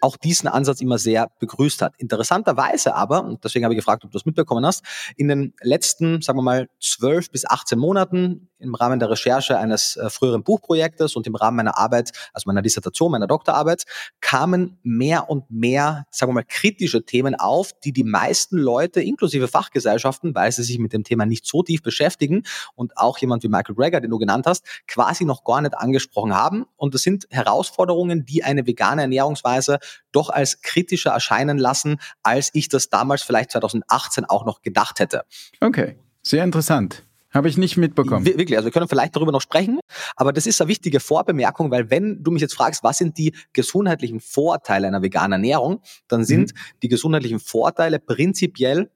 auch diesen Ansatz immer sehr begrüßt hat. Interessanterweise aber, und deswegen habe ich gefragt, ob du das mitbekommen hast, in den letzten, sagen wir mal, zwölf bis 18 Monaten im Rahmen der Recherche eines äh, früheren Buchprojektes und im Rahmen meiner Arbeit, also meiner Dissertation, meiner Doktorarbeit, kamen mehr und mehr, sagen wir mal, kritische Themen auf, die die meisten Leute, inklusive Fachgesellschaften, weil sie sich mit dem Thema nicht so tief beschäftigen und auch jemand wie Michael Greger, den du genannt hast, quasi noch gar nicht angesprochen haben. Und das sind Herausforderungen, die eine vegane Ernährungsweise doch als kritischer erscheinen lassen, als ich das damals vielleicht 2018 auch noch gedacht hätte. Okay, sehr interessant. Habe ich nicht mitbekommen. Wirklich, also wir können vielleicht darüber noch sprechen, aber das ist eine wichtige Vorbemerkung, weil wenn du mich jetzt fragst, was sind die gesundheitlichen Vorteile einer veganen Ernährung, dann sind mhm. die gesundheitlichen Vorteile prinzipiell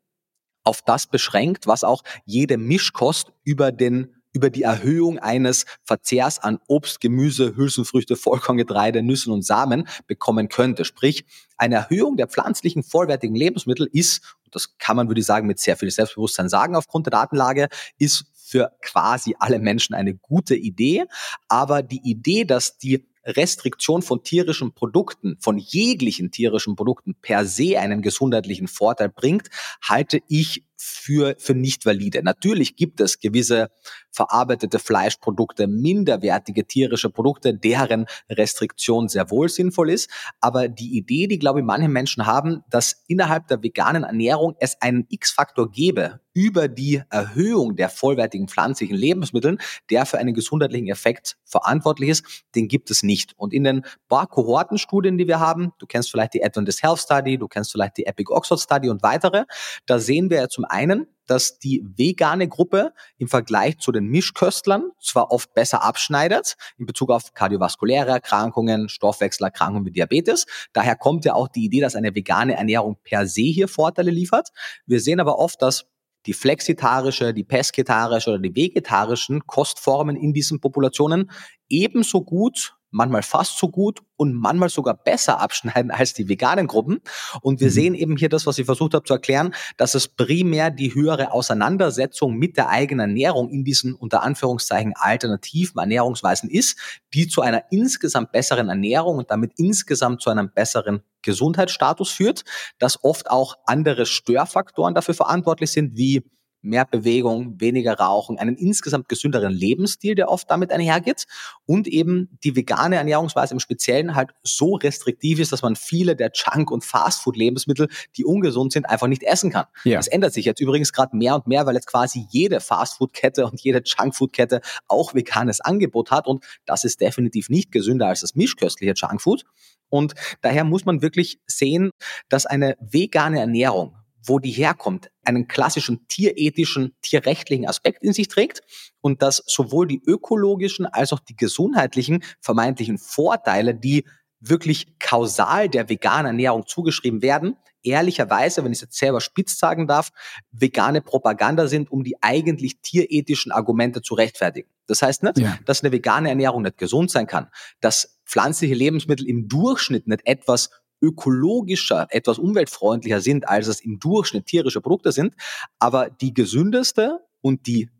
auf das beschränkt, was auch jede Mischkost über den über die Erhöhung eines Verzehrs an Obst, Gemüse, Hülsenfrüchte, Vollkorngetreide, Nüssen und Samen bekommen könnte. Sprich, eine Erhöhung der pflanzlichen vollwertigen Lebensmittel ist, und das kann man, würde ich sagen, mit sehr viel Selbstbewusstsein sagen aufgrund der Datenlage, ist für quasi alle Menschen eine gute Idee. Aber die Idee, dass die Restriktion von tierischen Produkten, von jeglichen tierischen Produkten per se einen gesundheitlichen Vorteil bringt, halte ich für, für nicht valide. Natürlich gibt es gewisse verarbeitete Fleischprodukte, minderwertige tierische Produkte, deren Restriktion sehr wohl sinnvoll ist. Aber die Idee, die, glaube ich, manche Menschen haben, dass innerhalb der veganen Ernährung es einen X-Faktor gäbe über die Erhöhung der vollwertigen pflanzlichen Lebensmitteln, der für einen gesundheitlichen Effekt verantwortlich ist, den gibt es nicht. Und in den paar Kohortenstudien, die wir haben, du kennst vielleicht die Adventist Health Study, du kennst vielleicht die Epic Oxford Study und weitere, da sehen wir zum einen, dass die vegane Gruppe im Vergleich zu den Mischköstlern zwar oft besser abschneidet in Bezug auf kardiovaskuläre Erkrankungen, Stoffwechselerkrankungen wie Diabetes. Daher kommt ja auch die Idee, dass eine vegane Ernährung per se hier Vorteile liefert. Wir sehen aber oft, dass die flexitarische, die pesketarische oder die vegetarischen Kostformen in diesen Populationen ebenso gut manchmal fast so gut und manchmal sogar besser abschneiden als die veganen Gruppen. Und wir mhm. sehen eben hier das, was ich versucht habe zu erklären, dass es primär die höhere Auseinandersetzung mit der eigenen Ernährung in diesen unter Anführungszeichen alternativen Ernährungsweisen ist, die zu einer insgesamt besseren Ernährung und damit insgesamt zu einem besseren Gesundheitsstatus führt, dass oft auch andere Störfaktoren dafür verantwortlich sind, wie mehr Bewegung, weniger Rauchen, einen insgesamt gesünderen Lebensstil, der oft damit einhergeht und eben die vegane Ernährungsweise im Speziellen halt so restriktiv ist, dass man viele der Junk- und Fastfood-Lebensmittel, die ungesund sind, einfach nicht essen kann. Ja. Das ändert sich jetzt übrigens gerade mehr und mehr, weil jetzt quasi jede Fastfood-Kette und jede Junkfood-Kette auch veganes Angebot hat und das ist definitiv nicht gesünder als das mischköstliche Junkfood. Und daher muss man wirklich sehen, dass eine vegane Ernährung wo die herkommt, einen klassischen tierethischen, tierrechtlichen Aspekt in sich trägt und dass sowohl die ökologischen als auch die gesundheitlichen vermeintlichen Vorteile, die wirklich kausal der veganen Ernährung zugeschrieben werden, ehrlicherweise, wenn ich es jetzt selber spitz sagen darf, vegane Propaganda sind, um die eigentlich tierethischen Argumente zu rechtfertigen. Das heißt nicht, ja. dass eine vegane Ernährung nicht gesund sein kann, dass pflanzliche Lebensmittel im Durchschnitt nicht etwas ökologischer, etwas umweltfreundlicher sind, als es im Durchschnitt tierische Produkte sind. Aber die gesündeste und die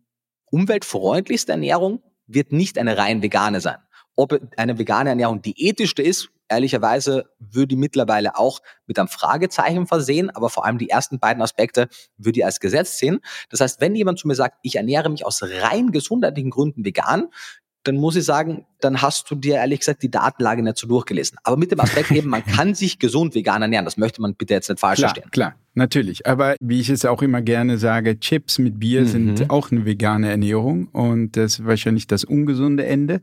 umweltfreundlichste Ernährung wird nicht eine rein vegane sein. Ob eine vegane Ernährung die ethischste ist, ehrlicherweise würde ich mittlerweile auch mit einem Fragezeichen versehen, aber vor allem die ersten beiden Aspekte würde ich als Gesetz sehen. Das heißt, wenn jemand zu mir sagt, ich ernähre mich aus rein gesundheitlichen Gründen vegan, dann muss ich sagen, dann hast du dir ehrlich gesagt die Datenlage nicht so durchgelesen. Aber mit dem Aspekt eben, man kann sich gesund vegan ernähren. Das möchte man bitte jetzt nicht falsch klar, verstehen. Klar, natürlich. Aber wie ich es auch immer gerne sage, Chips mit Bier mhm. sind auch eine vegane Ernährung und das ist wahrscheinlich das ungesunde Ende.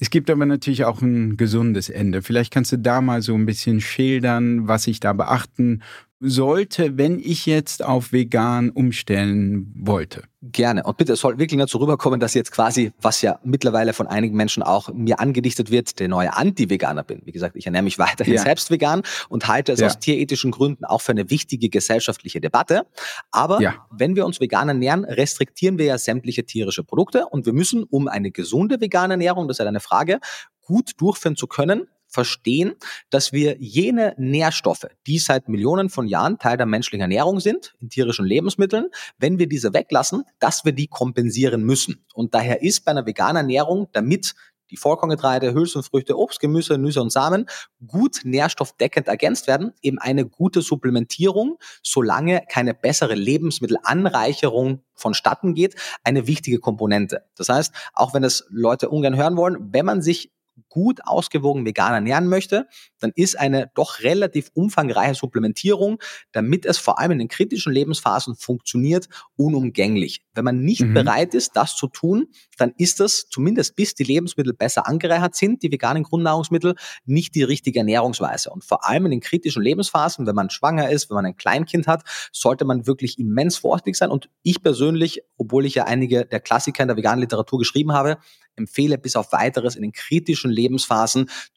Es gibt aber natürlich auch ein gesundes Ende. Vielleicht kannst du da mal so ein bisschen schildern, was ich da beachten sollte, wenn ich jetzt auf vegan umstellen wollte? Gerne. Und bitte, es soll wirklich nicht so rüberkommen, dass jetzt quasi, was ja mittlerweile von einigen Menschen auch mir angedichtet wird, der neue Anti-Veganer bin. Wie gesagt, ich ernähre mich weiterhin ja. selbst vegan und halte es ja. aus tierethischen Gründen auch für eine wichtige gesellschaftliche Debatte. Aber ja. wenn wir uns vegan ernähren, restriktieren wir ja sämtliche tierische Produkte und wir müssen, um eine gesunde vegane Ernährung, das ist ja eine Frage, gut durchführen zu können, verstehen, dass wir jene Nährstoffe, die seit Millionen von Jahren Teil der menschlichen Ernährung sind, in tierischen Lebensmitteln, wenn wir diese weglassen, dass wir die kompensieren müssen. Und daher ist bei einer veganen Ernährung, damit die Vollkorngetreide, Hülsenfrüchte, Obst, Gemüse, Nüsse und Samen gut nährstoffdeckend ergänzt werden, eben eine gute Supplementierung, solange keine bessere Lebensmittelanreicherung vonstatten geht, eine wichtige Komponente. Das heißt, auch wenn es Leute ungern hören wollen, wenn man sich gut ausgewogen vegan ernähren möchte, dann ist eine doch relativ umfangreiche Supplementierung, damit es vor allem in den kritischen Lebensphasen funktioniert, unumgänglich. Wenn man nicht mhm. bereit ist, das zu tun, dann ist das, zumindest bis die Lebensmittel besser angereichert sind, die veganen Grundnahrungsmittel, nicht die richtige Ernährungsweise. Und vor allem in den kritischen Lebensphasen, wenn man schwanger ist, wenn man ein Kleinkind hat, sollte man wirklich immens vorsichtig sein. Und ich persönlich, obwohl ich ja einige der Klassiker in der veganen Literatur geschrieben habe, empfehle bis auf weiteres in den kritischen Lebensphasen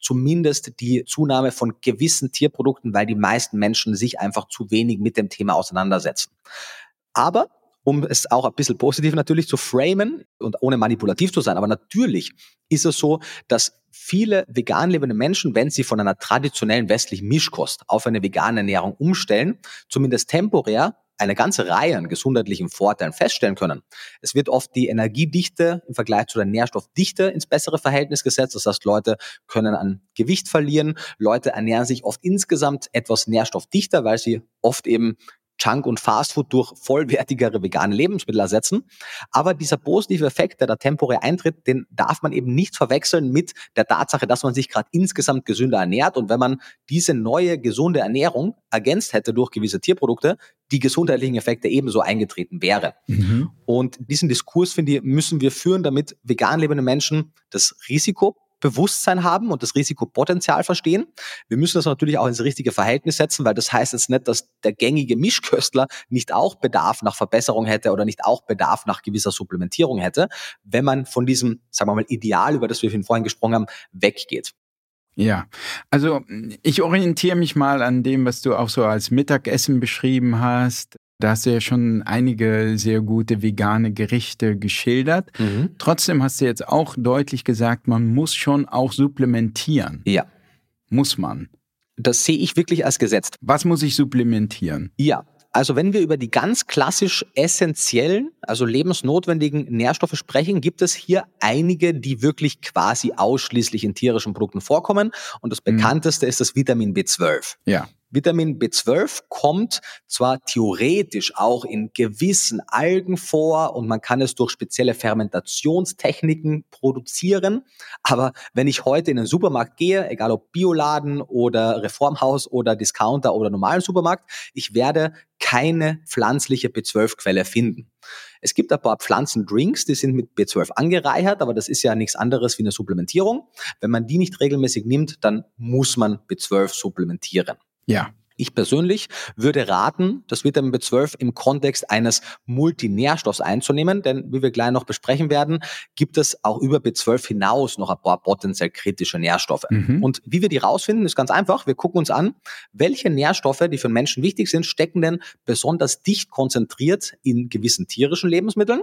zumindest die Zunahme von gewissen Tierprodukten, weil die meisten Menschen sich einfach zu wenig mit dem Thema auseinandersetzen. Aber um es auch ein bisschen positiv natürlich zu framen und ohne manipulativ zu sein. Aber natürlich ist es so, dass viele vegan lebende Menschen, wenn sie von einer traditionellen westlichen Mischkost auf eine vegane Ernährung umstellen, zumindest temporär eine ganze Reihe an gesundheitlichen Vorteilen feststellen können. Es wird oft die Energiedichte im Vergleich zu der Nährstoffdichte ins bessere Verhältnis gesetzt. Das heißt, Leute können an Gewicht verlieren. Leute ernähren sich oft insgesamt etwas nährstoffdichter, weil sie oft eben Junk und Fastfood durch vollwertigere vegane Lebensmittel ersetzen. Aber dieser positive Effekt, der da temporär eintritt, den darf man eben nicht verwechseln mit der Tatsache, dass man sich gerade insgesamt gesünder ernährt. Und wenn man diese neue gesunde Ernährung ergänzt hätte durch gewisse Tierprodukte, die gesundheitlichen Effekte ebenso eingetreten wären. Mhm. Und diesen Diskurs, finde ich, müssen wir führen, damit vegan lebende Menschen das Risiko Bewusstsein haben und das Risikopotenzial verstehen. Wir müssen das natürlich auch ins richtige Verhältnis setzen, weil das heißt jetzt nicht, dass der gängige Mischköstler nicht auch Bedarf nach Verbesserung hätte oder nicht auch Bedarf nach gewisser Supplementierung hätte, wenn man von diesem, sagen wir mal, Ideal, über das wir vorhin gesprochen haben, weggeht. Ja, also ich orientiere mich mal an dem, was du auch so als Mittagessen beschrieben hast. Da hast du ja schon einige sehr gute vegane Gerichte geschildert. Mhm. Trotzdem hast du jetzt auch deutlich gesagt, man muss schon auch supplementieren. Ja. Muss man. Das sehe ich wirklich als gesetzt. Was muss ich supplementieren? Ja, also wenn wir über die ganz klassisch essentiellen, also lebensnotwendigen Nährstoffe sprechen, gibt es hier einige, die wirklich quasi ausschließlich in tierischen Produkten vorkommen. Und das mhm. bekannteste mhm. ist das Vitamin B12. Ja. Vitamin B12 kommt zwar theoretisch auch in gewissen Algen vor und man kann es durch spezielle Fermentationstechniken produzieren, aber wenn ich heute in den Supermarkt gehe, egal ob Bioladen oder Reformhaus oder Discounter oder normalen Supermarkt, ich werde keine pflanzliche B12-Quelle finden. Es gibt ein paar Pflanzendrinks, die sind mit B12 angereichert, aber das ist ja nichts anderes wie eine Supplementierung. Wenn man die nicht regelmäßig nimmt, dann muss man B12 supplementieren. Ja. Ich persönlich würde raten, das Vitamin B12 im Kontext eines Multinährstoffs einzunehmen, denn wie wir gleich noch besprechen werden, gibt es auch über B12 hinaus noch ein paar potenziell kritische Nährstoffe. Mhm. Und wie wir die rausfinden, ist ganz einfach. Wir gucken uns an, welche Nährstoffe, die für Menschen wichtig sind, stecken denn besonders dicht konzentriert in gewissen tierischen Lebensmitteln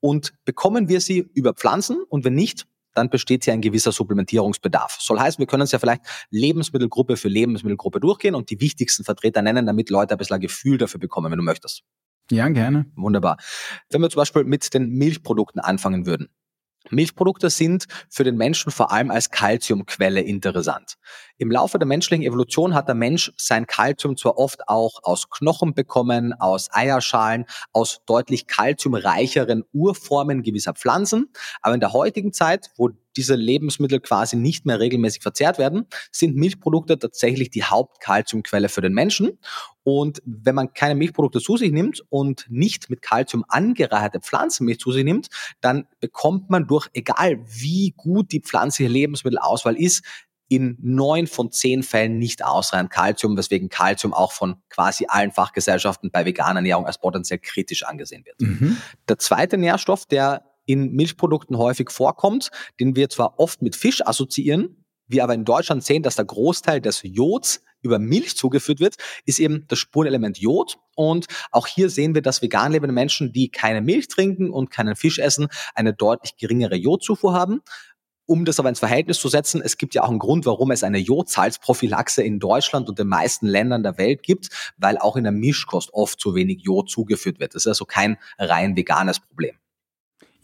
und bekommen wir sie über Pflanzen und wenn nicht, dann besteht hier ein gewisser Supplementierungsbedarf. Soll heißen, wir können uns ja vielleicht Lebensmittelgruppe für Lebensmittelgruppe durchgehen und die wichtigsten Vertreter nennen, damit Leute ein bisschen ein Gefühl dafür bekommen, wenn du möchtest. Ja, gerne. Wunderbar. Wenn wir zum Beispiel mit den Milchprodukten anfangen würden. Milchprodukte sind für den Menschen vor allem als Kalziumquelle interessant. Im Laufe der menschlichen Evolution hat der Mensch sein Kalzium zwar oft auch aus Knochen bekommen, aus Eierschalen, aus deutlich kalziumreicheren Urformen gewisser Pflanzen, aber in der heutigen Zeit, wo diese Lebensmittel quasi nicht mehr regelmäßig verzehrt werden, sind Milchprodukte tatsächlich die Hauptkalziumquelle für den Menschen. Und wenn man keine Milchprodukte zu sich nimmt und nicht mit Kalzium angereicherte Pflanzenmilch zu sich nimmt, dann bekommt man durch, egal wie gut die pflanzliche Lebensmittelauswahl ist, in neun von zehn Fällen nicht ausreichend Kalzium, weswegen Kalzium auch von quasi allen Fachgesellschaften bei veganer Ernährung als potenziell kritisch angesehen wird. Mhm. Der zweite Nährstoff, der in Milchprodukten häufig vorkommt, den wir zwar oft mit Fisch assoziieren, wir aber in Deutschland sehen, dass der Großteil des Jods über Milch zugeführt wird, ist eben das Spurenelement Jod. Und auch hier sehen wir, dass vegan lebende Menschen, die keine Milch trinken und keinen Fisch essen, eine deutlich geringere Jodzufuhr haben. Um das aber ins Verhältnis zu setzen, es gibt ja auch einen Grund, warum es eine Jodsalzprophylaxe in Deutschland und den meisten Ländern der Welt gibt, weil auch in der Mischkost oft zu wenig Jod zugeführt wird. Das ist also kein rein veganes Problem.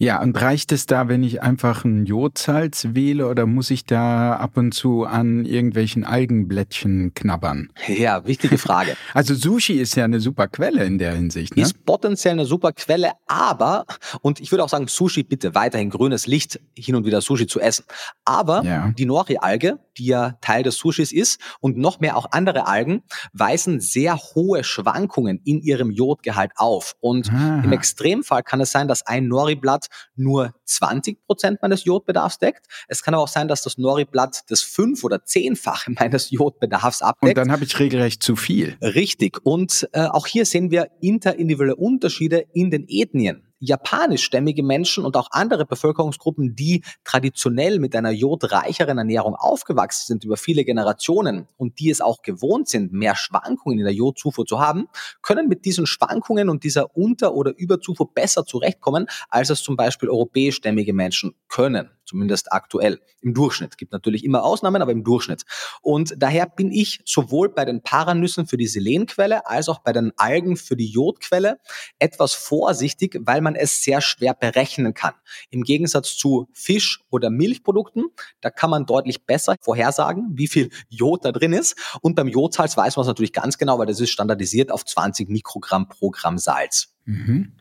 Ja, und reicht es da, wenn ich einfach ein Jodsalz wähle oder muss ich da ab und zu an irgendwelchen Algenblättchen knabbern? Ja, wichtige Frage. Also Sushi ist ja eine super Quelle in der Hinsicht. Ne? Ist potenziell eine super Quelle, aber, und ich würde auch sagen, Sushi bitte weiterhin grünes Licht, hin und wieder Sushi zu essen. Aber ja. die Nori-Alge, die ja Teil des Sushis ist, und noch mehr auch andere Algen, weisen sehr hohe Schwankungen in ihrem Jodgehalt auf. Und Aha. im Extremfall kann es sein, dass ein Nori-Blatt nur 20 Prozent meines Jodbedarfs deckt. Es kann aber auch sein, dass das Nori-Blatt das fünf- oder zehnfache meines Jodbedarfs abdeckt. Und dann habe ich regelrecht zu viel. Richtig. Und äh, auch hier sehen wir interindividuelle Unterschiede in den Ethnien japanischstämmige Menschen und auch andere Bevölkerungsgruppen, die traditionell mit einer jodreicheren Ernährung aufgewachsen sind über viele Generationen und die es auch gewohnt sind, mehr Schwankungen in der Jodzufuhr zu haben, können mit diesen Schwankungen und dieser Unter- oder Überzufuhr besser zurechtkommen, als es zum Beispiel europäischstämmige Menschen können. Zumindest aktuell im Durchschnitt. Gibt natürlich immer Ausnahmen, aber im Durchschnitt. Und daher bin ich sowohl bei den Paranüssen für die Selenquelle als auch bei den Algen für die Jodquelle etwas vorsichtig, weil man es sehr schwer berechnen kann. Im Gegensatz zu Fisch- oder Milchprodukten, da kann man deutlich besser vorhersagen, wie viel Jod da drin ist. Und beim Jodsalz weiß man es natürlich ganz genau, weil das ist standardisiert auf 20 Mikrogramm pro Gramm Salz. Mhm.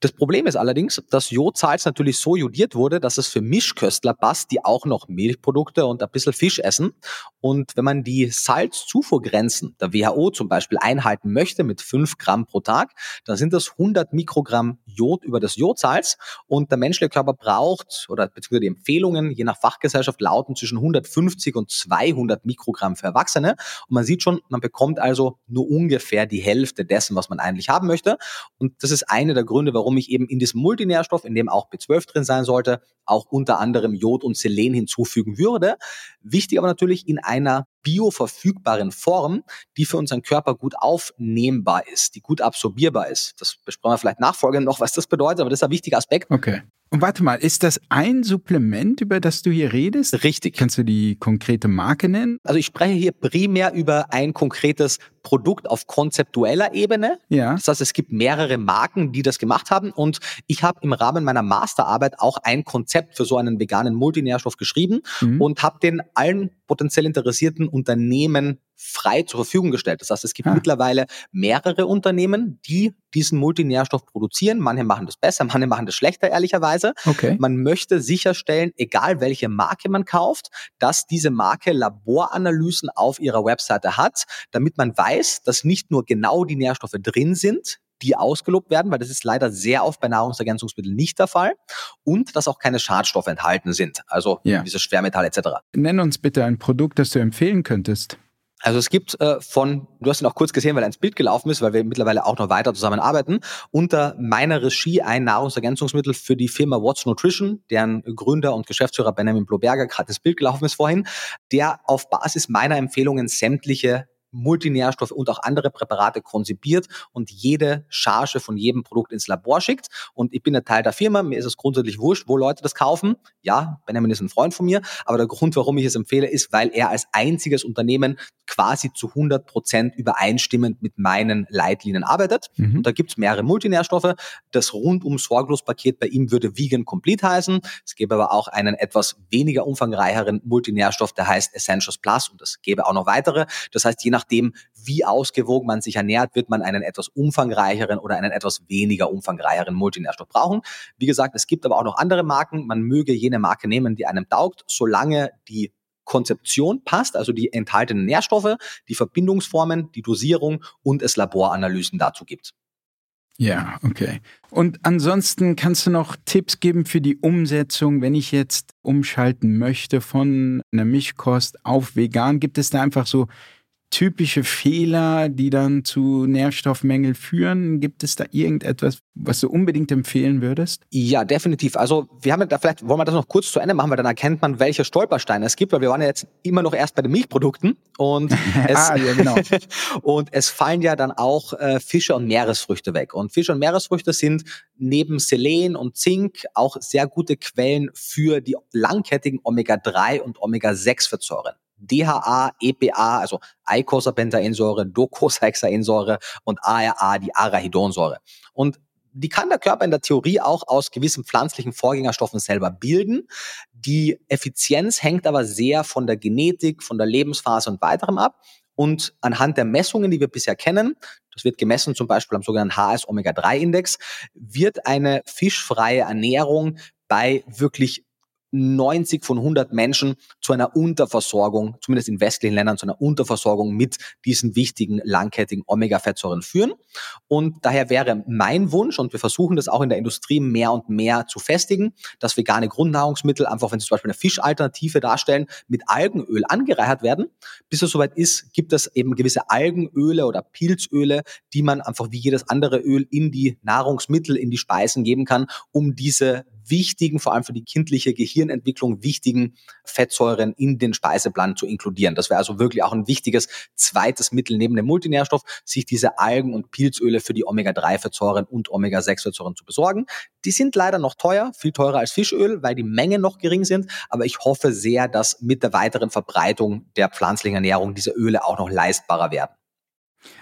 Das Problem ist allerdings, dass Jodsalz natürlich so jodiert wurde, dass es für Mischköstler passt, die auch noch Milchprodukte und ein bisschen Fisch essen. Und wenn man die Salzzufuhrgrenzen der WHO zum Beispiel einhalten möchte mit 5 Gramm pro Tag, dann sind das 100 Mikrogramm Jod über das Jodsalz. Und der menschliche Körper braucht, oder beziehungsweise die Empfehlungen je nach Fachgesellschaft lauten zwischen 150 und 200 Mikrogramm für Erwachsene. Und man sieht schon, man bekommt also nur ungefähr die Hälfte dessen, was man eigentlich haben möchte. Und das ist einer der Gründe, warum warum ich eben in diesem Multinährstoff, in dem auch B12 drin sein sollte, auch unter anderem Jod und Selen hinzufügen würde. Wichtig aber natürlich in einer bioverfügbaren Form, die für unseren Körper gut aufnehmbar ist, die gut absorbierbar ist. Das besprechen wir vielleicht nachfolgend noch, was das bedeutet, aber das ist ein wichtiger Aspekt. Okay. Und warte mal, ist das ein Supplement, über das du hier redest? Richtig. Kannst du die konkrete Marke nennen? Also ich spreche hier primär über ein konkretes Produkt auf konzeptueller Ebene. Ja. Das heißt, es gibt mehrere Marken, die das gemacht haben und ich habe im Rahmen meiner Masterarbeit auch ein Konzept für so einen veganen Multinährstoff geschrieben mhm. und habe den allen potenziell interessierten Unternehmen frei zur Verfügung gestellt. Das heißt, es gibt ah. mittlerweile mehrere Unternehmen, die diesen Multinährstoff produzieren. Manche machen das besser, manche machen das schlechter, ehrlicherweise. Okay. Man möchte sicherstellen, egal welche Marke man kauft, dass diese Marke Laboranalysen auf ihrer Webseite hat, damit man weiß, dass nicht nur genau die Nährstoffe drin sind, die ausgelobt werden, weil das ist leider sehr oft bei Nahrungsergänzungsmitteln nicht der Fall und dass auch keine Schadstoffe enthalten sind, also ja. diese Schwermetalle etc. Nenn uns bitte ein Produkt, das du empfehlen könntest. Also es gibt äh, von, du hast ihn auch kurz gesehen, weil er ins Bild gelaufen ist, weil wir mittlerweile auch noch weiter zusammenarbeiten, unter meiner Regie ein Nahrungsergänzungsmittel für die Firma What's Nutrition, deren Gründer und Geschäftsführer Benjamin Bloberger gerade ins Bild gelaufen ist vorhin, der auf Basis meiner Empfehlungen sämtliche Multinährstoffe und auch andere Präparate konzipiert und jede Charge von jedem Produkt ins Labor schickt. Und ich bin ein Teil der Firma, mir ist es grundsätzlich wurscht, wo Leute das kaufen. Ja, Benjamin ist ein Freund von mir, aber der Grund, warum ich es empfehle, ist, weil er als einziges Unternehmen quasi zu 100 Prozent übereinstimmend mit meinen Leitlinien arbeitet. Mhm. Und da gibt es mehrere Multinährstoffe. Das rundum sorglos Paket bei ihm würde Vegan Complete heißen. Es gäbe aber auch einen etwas weniger umfangreicheren Multinährstoff, der heißt Essentials Plus und es gäbe auch noch weitere. Das heißt, je nachdem, wie ausgewogen man sich ernährt, wird man einen etwas umfangreicheren oder einen etwas weniger umfangreicheren Multinährstoff brauchen. Wie gesagt, es gibt aber auch noch andere Marken. Man möge jene Marke nehmen, die einem taugt, solange die Konzeption passt, also die enthaltenen Nährstoffe, die Verbindungsformen, die Dosierung und es Laboranalysen dazu gibt. Ja, okay. Und ansonsten kannst du noch Tipps geben für die Umsetzung, wenn ich jetzt umschalten möchte von einer Mischkost auf vegan? Gibt es da einfach so typische Fehler, die dann zu Nährstoffmängeln führen? Gibt es da irgendetwas, was du unbedingt empfehlen würdest? Ja, definitiv. Also wir haben da vielleicht, wollen wir das noch kurz zu Ende machen, weil dann erkennt man, welche Stolpersteine es gibt, weil wir waren ja jetzt immer noch erst bei den Milchprodukten und es, ah, ja, genau. und es fallen ja dann auch äh, Fische und Meeresfrüchte weg. Und Fische und Meeresfrüchte sind neben Selen und Zink auch sehr gute Quellen für die langkettigen Omega-3 und Omega-6-Fettsäuren. DHA, EPA, also Eicosapentaensäure, Docosahexaensäure und ARA, die Arachidonsäure. Und die kann der Körper in der Theorie auch aus gewissen pflanzlichen Vorgängerstoffen selber bilden. Die Effizienz hängt aber sehr von der Genetik, von der Lebensphase und weiterem ab. Und anhand der Messungen, die wir bisher kennen, das wird gemessen zum Beispiel am sogenannten HS-Omega-3-Index, wird eine fischfreie Ernährung bei wirklich 90 von 100 Menschen zu einer Unterversorgung, zumindest in westlichen Ländern, zu einer Unterversorgung mit diesen wichtigen langkettigen Omega-Fettsäuren führen. Und daher wäre mein Wunsch, und wir versuchen das auch in der Industrie mehr und mehr zu festigen, dass vegane Grundnahrungsmittel einfach, wenn sie zum Beispiel eine Fischalternative darstellen, mit Algenöl angereichert werden. Bis es soweit ist, gibt es eben gewisse Algenöle oder Pilzöle, die man einfach wie jedes andere Öl in die Nahrungsmittel, in die Speisen geben kann, um diese wichtigen, vor allem für die kindliche Gehirnentwicklung wichtigen Fettsäuren in den Speiseplan zu inkludieren. Das wäre also wirklich auch ein wichtiges zweites Mittel neben dem Multinährstoff, sich diese Algen- und Pilzöle für die Omega-3-Fettsäuren und Omega-6-Fettsäuren zu besorgen. Die sind leider noch teuer, viel teurer als Fischöl, weil die Mengen noch gering sind. Aber ich hoffe sehr, dass mit der weiteren Verbreitung der pflanzlichen Ernährung diese Öle auch noch leistbarer werden.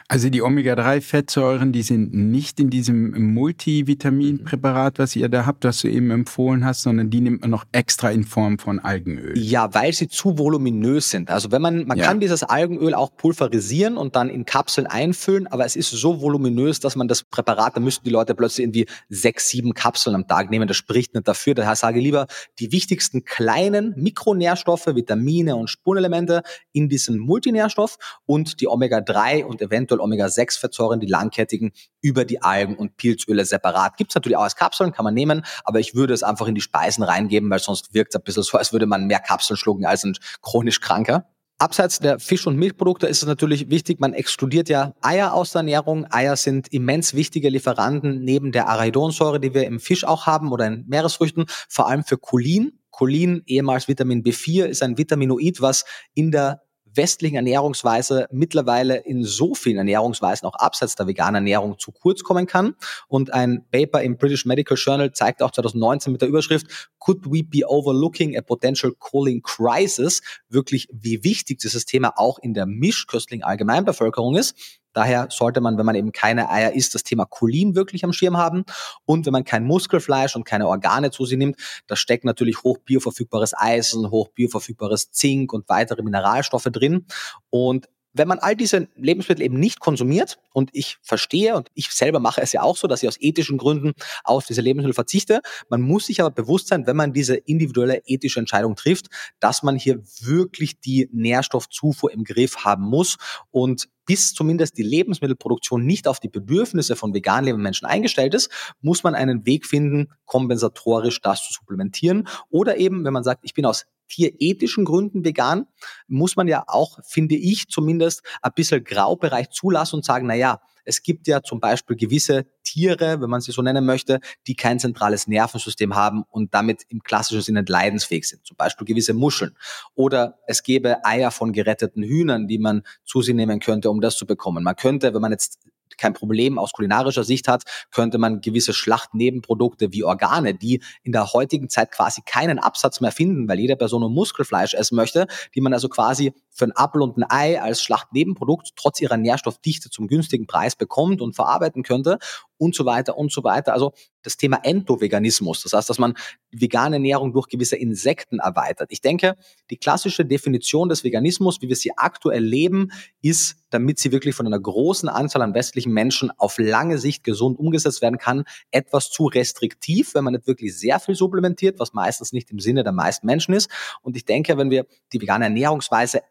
Also die Omega-3-Fettsäuren, die sind nicht in diesem Multivitaminpräparat, was ihr da habt, was du eben empfohlen hast, sondern die nimmt man noch extra in Form von Algenöl. Ja, weil sie zu voluminös sind. Also wenn man, man ja. kann dieses Algenöl auch pulverisieren und dann in Kapseln einfüllen, aber es ist so voluminös, dass man das Präparat, da müssten die Leute plötzlich irgendwie sechs, sieben Kapseln am Tag nehmen. Das spricht nicht dafür. Daher sage ich lieber die wichtigsten kleinen Mikronährstoffe, Vitamine und Spurenelemente in diesem Multinährstoff und die Omega-3 und eventuell Omega-6-Fettsäuren, die langkettigen, über die Algen- und Pilzöle separat. Gibt es natürlich auch als Kapseln, kann man nehmen, aber ich würde es einfach in die Speisen reingeben, weil sonst wirkt es ein bisschen so, als würde man mehr Kapseln schlucken als ein chronisch Kranker. Abseits der Fisch- und Milchprodukte ist es natürlich wichtig, man exkludiert ja Eier aus der Ernährung. Eier sind immens wichtige Lieferanten neben der Arachidonsäure, die wir im Fisch auch haben oder in Meeresfrüchten, vor allem für Cholin. Cholin, ehemals Vitamin B4, ist ein Vitaminoid, was in der westlichen Ernährungsweise mittlerweile in so vielen Ernährungsweisen auch abseits der veganen Ernährung zu kurz kommen kann. Und ein Paper im British Medical Journal zeigt auch 2019 mit der Überschrift Could we be overlooking a potential cooling crisis? Wirklich, wie wichtig dieses Thema auch in der mischköstlichen Allgemeinbevölkerung ist. Daher sollte man, wenn man eben keine Eier isst, das Thema Cholin wirklich am Schirm haben. Und wenn man kein Muskelfleisch und keine Organe zu sich nimmt, da steckt natürlich hoch bioverfügbares Eisen, hoch bioverfügbares Zink und weitere Mineralstoffe drin. Und wenn man all diese Lebensmittel eben nicht konsumiert, und ich verstehe, und ich selber mache es ja auch so, dass ich aus ethischen Gründen auf diese Lebensmittel verzichte, man muss sich aber bewusst sein, wenn man diese individuelle ethische Entscheidung trifft, dass man hier wirklich die Nährstoffzufuhr im Griff haben muss und bis zumindest die Lebensmittelproduktion nicht auf die Bedürfnisse von vegan lebenden Menschen eingestellt ist, muss man einen Weg finden, kompensatorisch das zu supplementieren. Oder eben, wenn man sagt, ich bin aus tierethischen Gründen vegan, muss man ja auch, finde ich zumindest, ein bisschen Graubereich zulassen und sagen, na ja, es gibt ja zum Beispiel gewisse Tiere, wenn man sie so nennen möchte, die kein zentrales Nervensystem haben und damit im klassischen Sinne leidensfähig sind. Zum Beispiel gewisse Muscheln. Oder es gäbe Eier von geretteten Hühnern, die man zu sich nehmen könnte, um das zu bekommen. Man könnte, wenn man jetzt kein Problem aus kulinarischer Sicht hat, könnte man gewisse Schlachtnebenprodukte wie Organe, die in der heutigen Zeit quasi keinen Absatz mehr finden, weil jede Person nur Muskelfleisch essen möchte, die man also quasi für ein Apfel und ein Ei als Schlachtnebenprodukt trotz ihrer Nährstoffdichte zum günstigen Preis bekommt und verarbeiten könnte und so weiter und so weiter. Also das Thema Endoveganismus, das heißt, dass man vegane Ernährung durch gewisse Insekten erweitert. Ich denke, die klassische Definition des Veganismus, wie wir sie aktuell leben, ist, damit sie wirklich von einer großen Anzahl an westlichen Menschen auf lange Sicht gesund umgesetzt werden kann, etwas zu restriktiv, wenn man nicht wirklich sehr viel supplementiert, was meistens nicht im Sinne der meisten Menschen ist. Und ich denke, wenn wir die vegane Ernährungsweise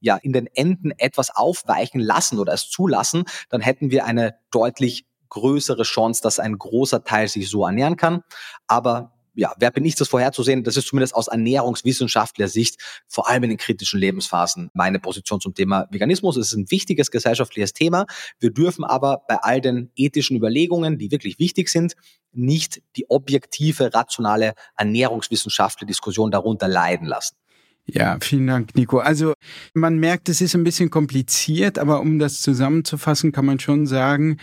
ja, in den Enden etwas aufweichen lassen oder es zulassen, dann hätten wir eine deutlich größere Chance, dass ein großer Teil sich so ernähren kann. Aber ja, wer bin ich, das vorherzusehen? Das ist zumindest aus ernährungswissenschaftlicher Sicht, vor allem in den kritischen Lebensphasen, meine Position zum Thema Veganismus. Es ist ein wichtiges gesellschaftliches Thema. Wir dürfen aber bei all den ethischen Überlegungen, die wirklich wichtig sind, nicht die objektive, rationale ernährungswissenschaftliche Diskussion darunter leiden lassen. Ja, vielen Dank, Nico. Also man merkt, es ist ein bisschen kompliziert, aber um das zusammenzufassen, kann man schon sagen,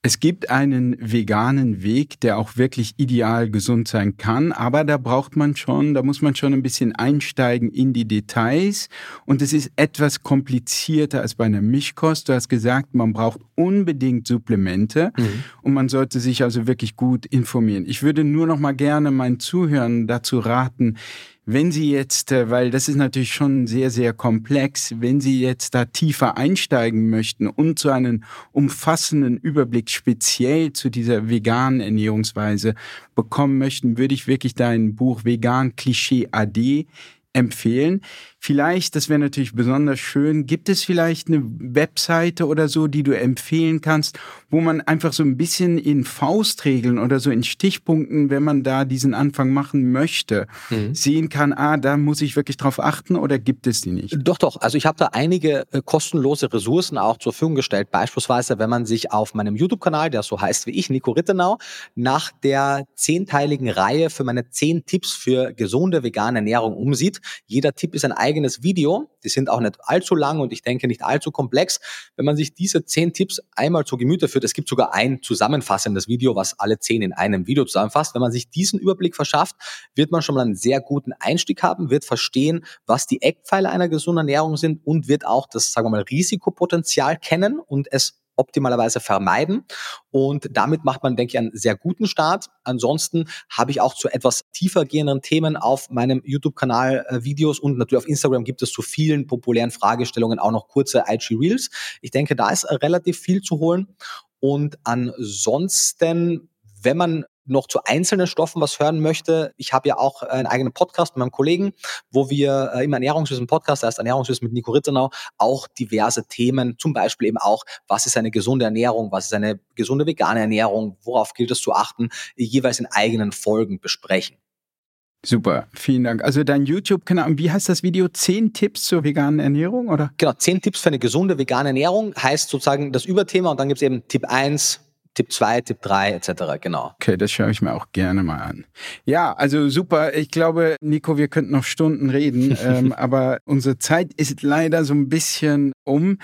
es gibt einen veganen Weg, der auch wirklich ideal gesund sein kann, aber da braucht man schon, da muss man schon ein bisschen einsteigen in die Details und es ist etwas komplizierter als bei einer Mischkost. Du hast gesagt, man braucht unbedingt Supplemente mhm. und man sollte sich also wirklich gut informieren. Ich würde nur noch mal gerne meinen Zuhörern dazu raten, wenn Sie jetzt, äh, weil das ist natürlich schon sehr, sehr komplex, wenn Sie jetzt da tiefer einsteigen möchten und zu einem umfassenden Überblick speziell zu dieser veganen Ernährungsweise bekommen möchten, würde ich wirklich dein Buch Vegan Klischee AD empfehlen. Vielleicht, das wäre natürlich besonders schön, gibt es vielleicht eine Webseite oder so, die du empfehlen kannst, wo man einfach so ein bisschen in Faustregeln oder so in Stichpunkten, wenn man da diesen Anfang machen möchte, mhm. sehen kann, ah, da muss ich wirklich drauf achten oder gibt es die nicht? Doch, doch. Also ich habe da einige äh, kostenlose Ressourcen auch zur Verfügung gestellt. Beispielsweise, wenn man sich auf meinem YouTube-Kanal, der so heißt wie ich, Nico Rittenau, nach der zehnteiligen Reihe für meine zehn Tipps für gesunde vegane Ernährung umsieht. Jeder Tipp ist ein eigenes Video. Die sind auch nicht allzu lang und ich denke nicht allzu komplex. Wenn man sich diese zehn Tipps einmal zu Gemüte führt, es gibt sogar ein zusammenfassendes Video, was alle zehn in einem Video zusammenfasst. Wenn man sich diesen Überblick verschafft, wird man schon mal einen sehr guten Einstieg haben, wird verstehen, was die Eckpfeiler einer gesunden Ernährung sind und wird auch das, sagen wir mal, Risikopotenzial kennen und es optimalerweise vermeiden. Und damit macht man, denke ich, einen sehr guten Start. Ansonsten habe ich auch zu etwas tiefer gehenden Themen auf meinem YouTube-Kanal äh, Videos und natürlich auf Instagram gibt es zu vielen populären Fragestellungen auch noch kurze IG Reels. Ich denke, da ist relativ viel zu holen. Und ansonsten, wenn man noch zu einzelnen Stoffen was hören möchte, ich habe ja auch einen eigenen Podcast mit meinem Kollegen, wo wir äh, im Ernährungswissen Podcast, das heißt Ernährungswissen mit Nico Rittenau, auch diverse Themen, zum Beispiel eben auch, was ist eine gesunde Ernährung, was ist eine gesunde vegane Ernährung, worauf gilt es zu achten, jeweils in eigenen Folgen besprechen. Super, vielen Dank. Also dein YouTube-Kanal, wie heißt das Video? Zehn Tipps zur veganen Ernährung, oder? Genau, zehn Tipps für eine gesunde vegane Ernährung heißt sozusagen das Überthema und dann gibt es eben Tipp 1, Tipp 2, Tipp 3 etc. Genau. Okay, das schaue ich mir auch gerne mal an. Ja, also super. Ich glaube, Nico, wir könnten noch Stunden reden, ähm, aber unsere Zeit ist leider so ein bisschen um.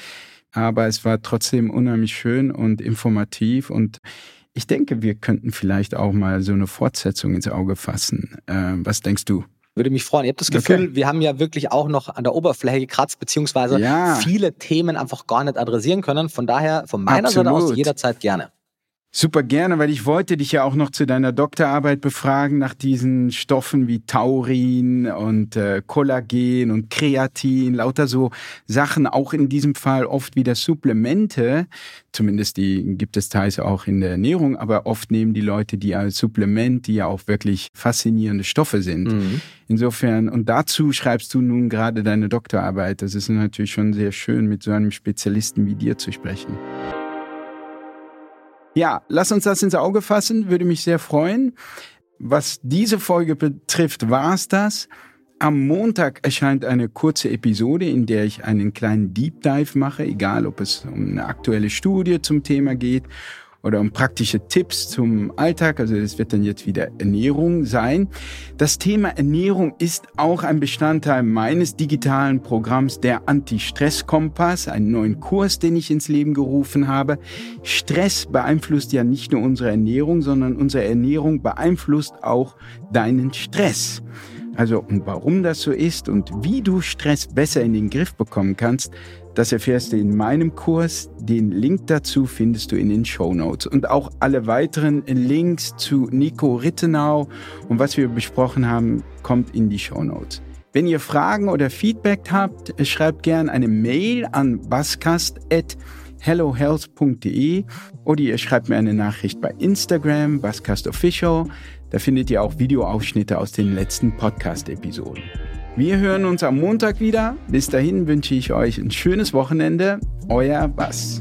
Aber es war trotzdem unheimlich schön und informativ und ich denke, wir könnten vielleicht auch mal so eine Fortsetzung ins Auge fassen. Ähm, was denkst du? Würde mich freuen. Ich habe das Gefühl, okay. wir haben ja wirklich auch noch an der Oberfläche gekratzt, beziehungsweise ja. viele Themen einfach gar nicht adressieren können. Von daher, von meiner Absolut. Seite aus jederzeit gerne. Super gerne, weil ich wollte dich ja auch noch zu deiner Doktorarbeit befragen nach diesen Stoffen wie Taurin und äh, Kollagen und Kreatin, lauter so Sachen, auch in diesem Fall oft wieder Supplemente, zumindest die gibt es teils auch in der Ernährung, aber oft nehmen die Leute die als Supplement, die ja auch wirklich faszinierende Stoffe sind. Mhm. Insofern, und dazu schreibst du nun gerade deine Doktorarbeit. Das ist natürlich schon sehr schön, mit so einem Spezialisten wie dir zu sprechen. Ja, lass uns das ins Auge fassen, würde mich sehr freuen. Was diese Folge betrifft, war es das. Am Montag erscheint eine kurze Episode, in der ich einen kleinen Deep Dive mache, egal ob es um eine aktuelle Studie zum Thema geht oder um praktische Tipps zum Alltag. Also das wird dann jetzt wieder Ernährung sein. Das Thema Ernährung ist auch ein Bestandteil meines digitalen Programms der Anti-Stress-Kompass, einen neuen Kurs, den ich ins Leben gerufen habe. Stress beeinflusst ja nicht nur unsere Ernährung, sondern unsere Ernährung beeinflusst auch deinen Stress. Also und warum das so ist und wie du Stress besser in den Griff bekommen kannst, das erfährst du in meinem Kurs. Den Link dazu findest du in den Show Notes. Und auch alle weiteren Links zu Nico Rittenau und was wir besprochen haben, kommt in die Show Notes. Wenn ihr Fragen oder Feedback habt, schreibt gerne eine Mail an baskast.hellohealth.de oder ihr schreibt mir eine Nachricht bei Instagram, baskastofficial. Da findet ihr auch Videoausschnitte aus den letzten Podcast-Episoden. Wir hören uns am Montag wieder. Bis dahin wünsche ich euch ein schönes Wochenende. Euer Bass.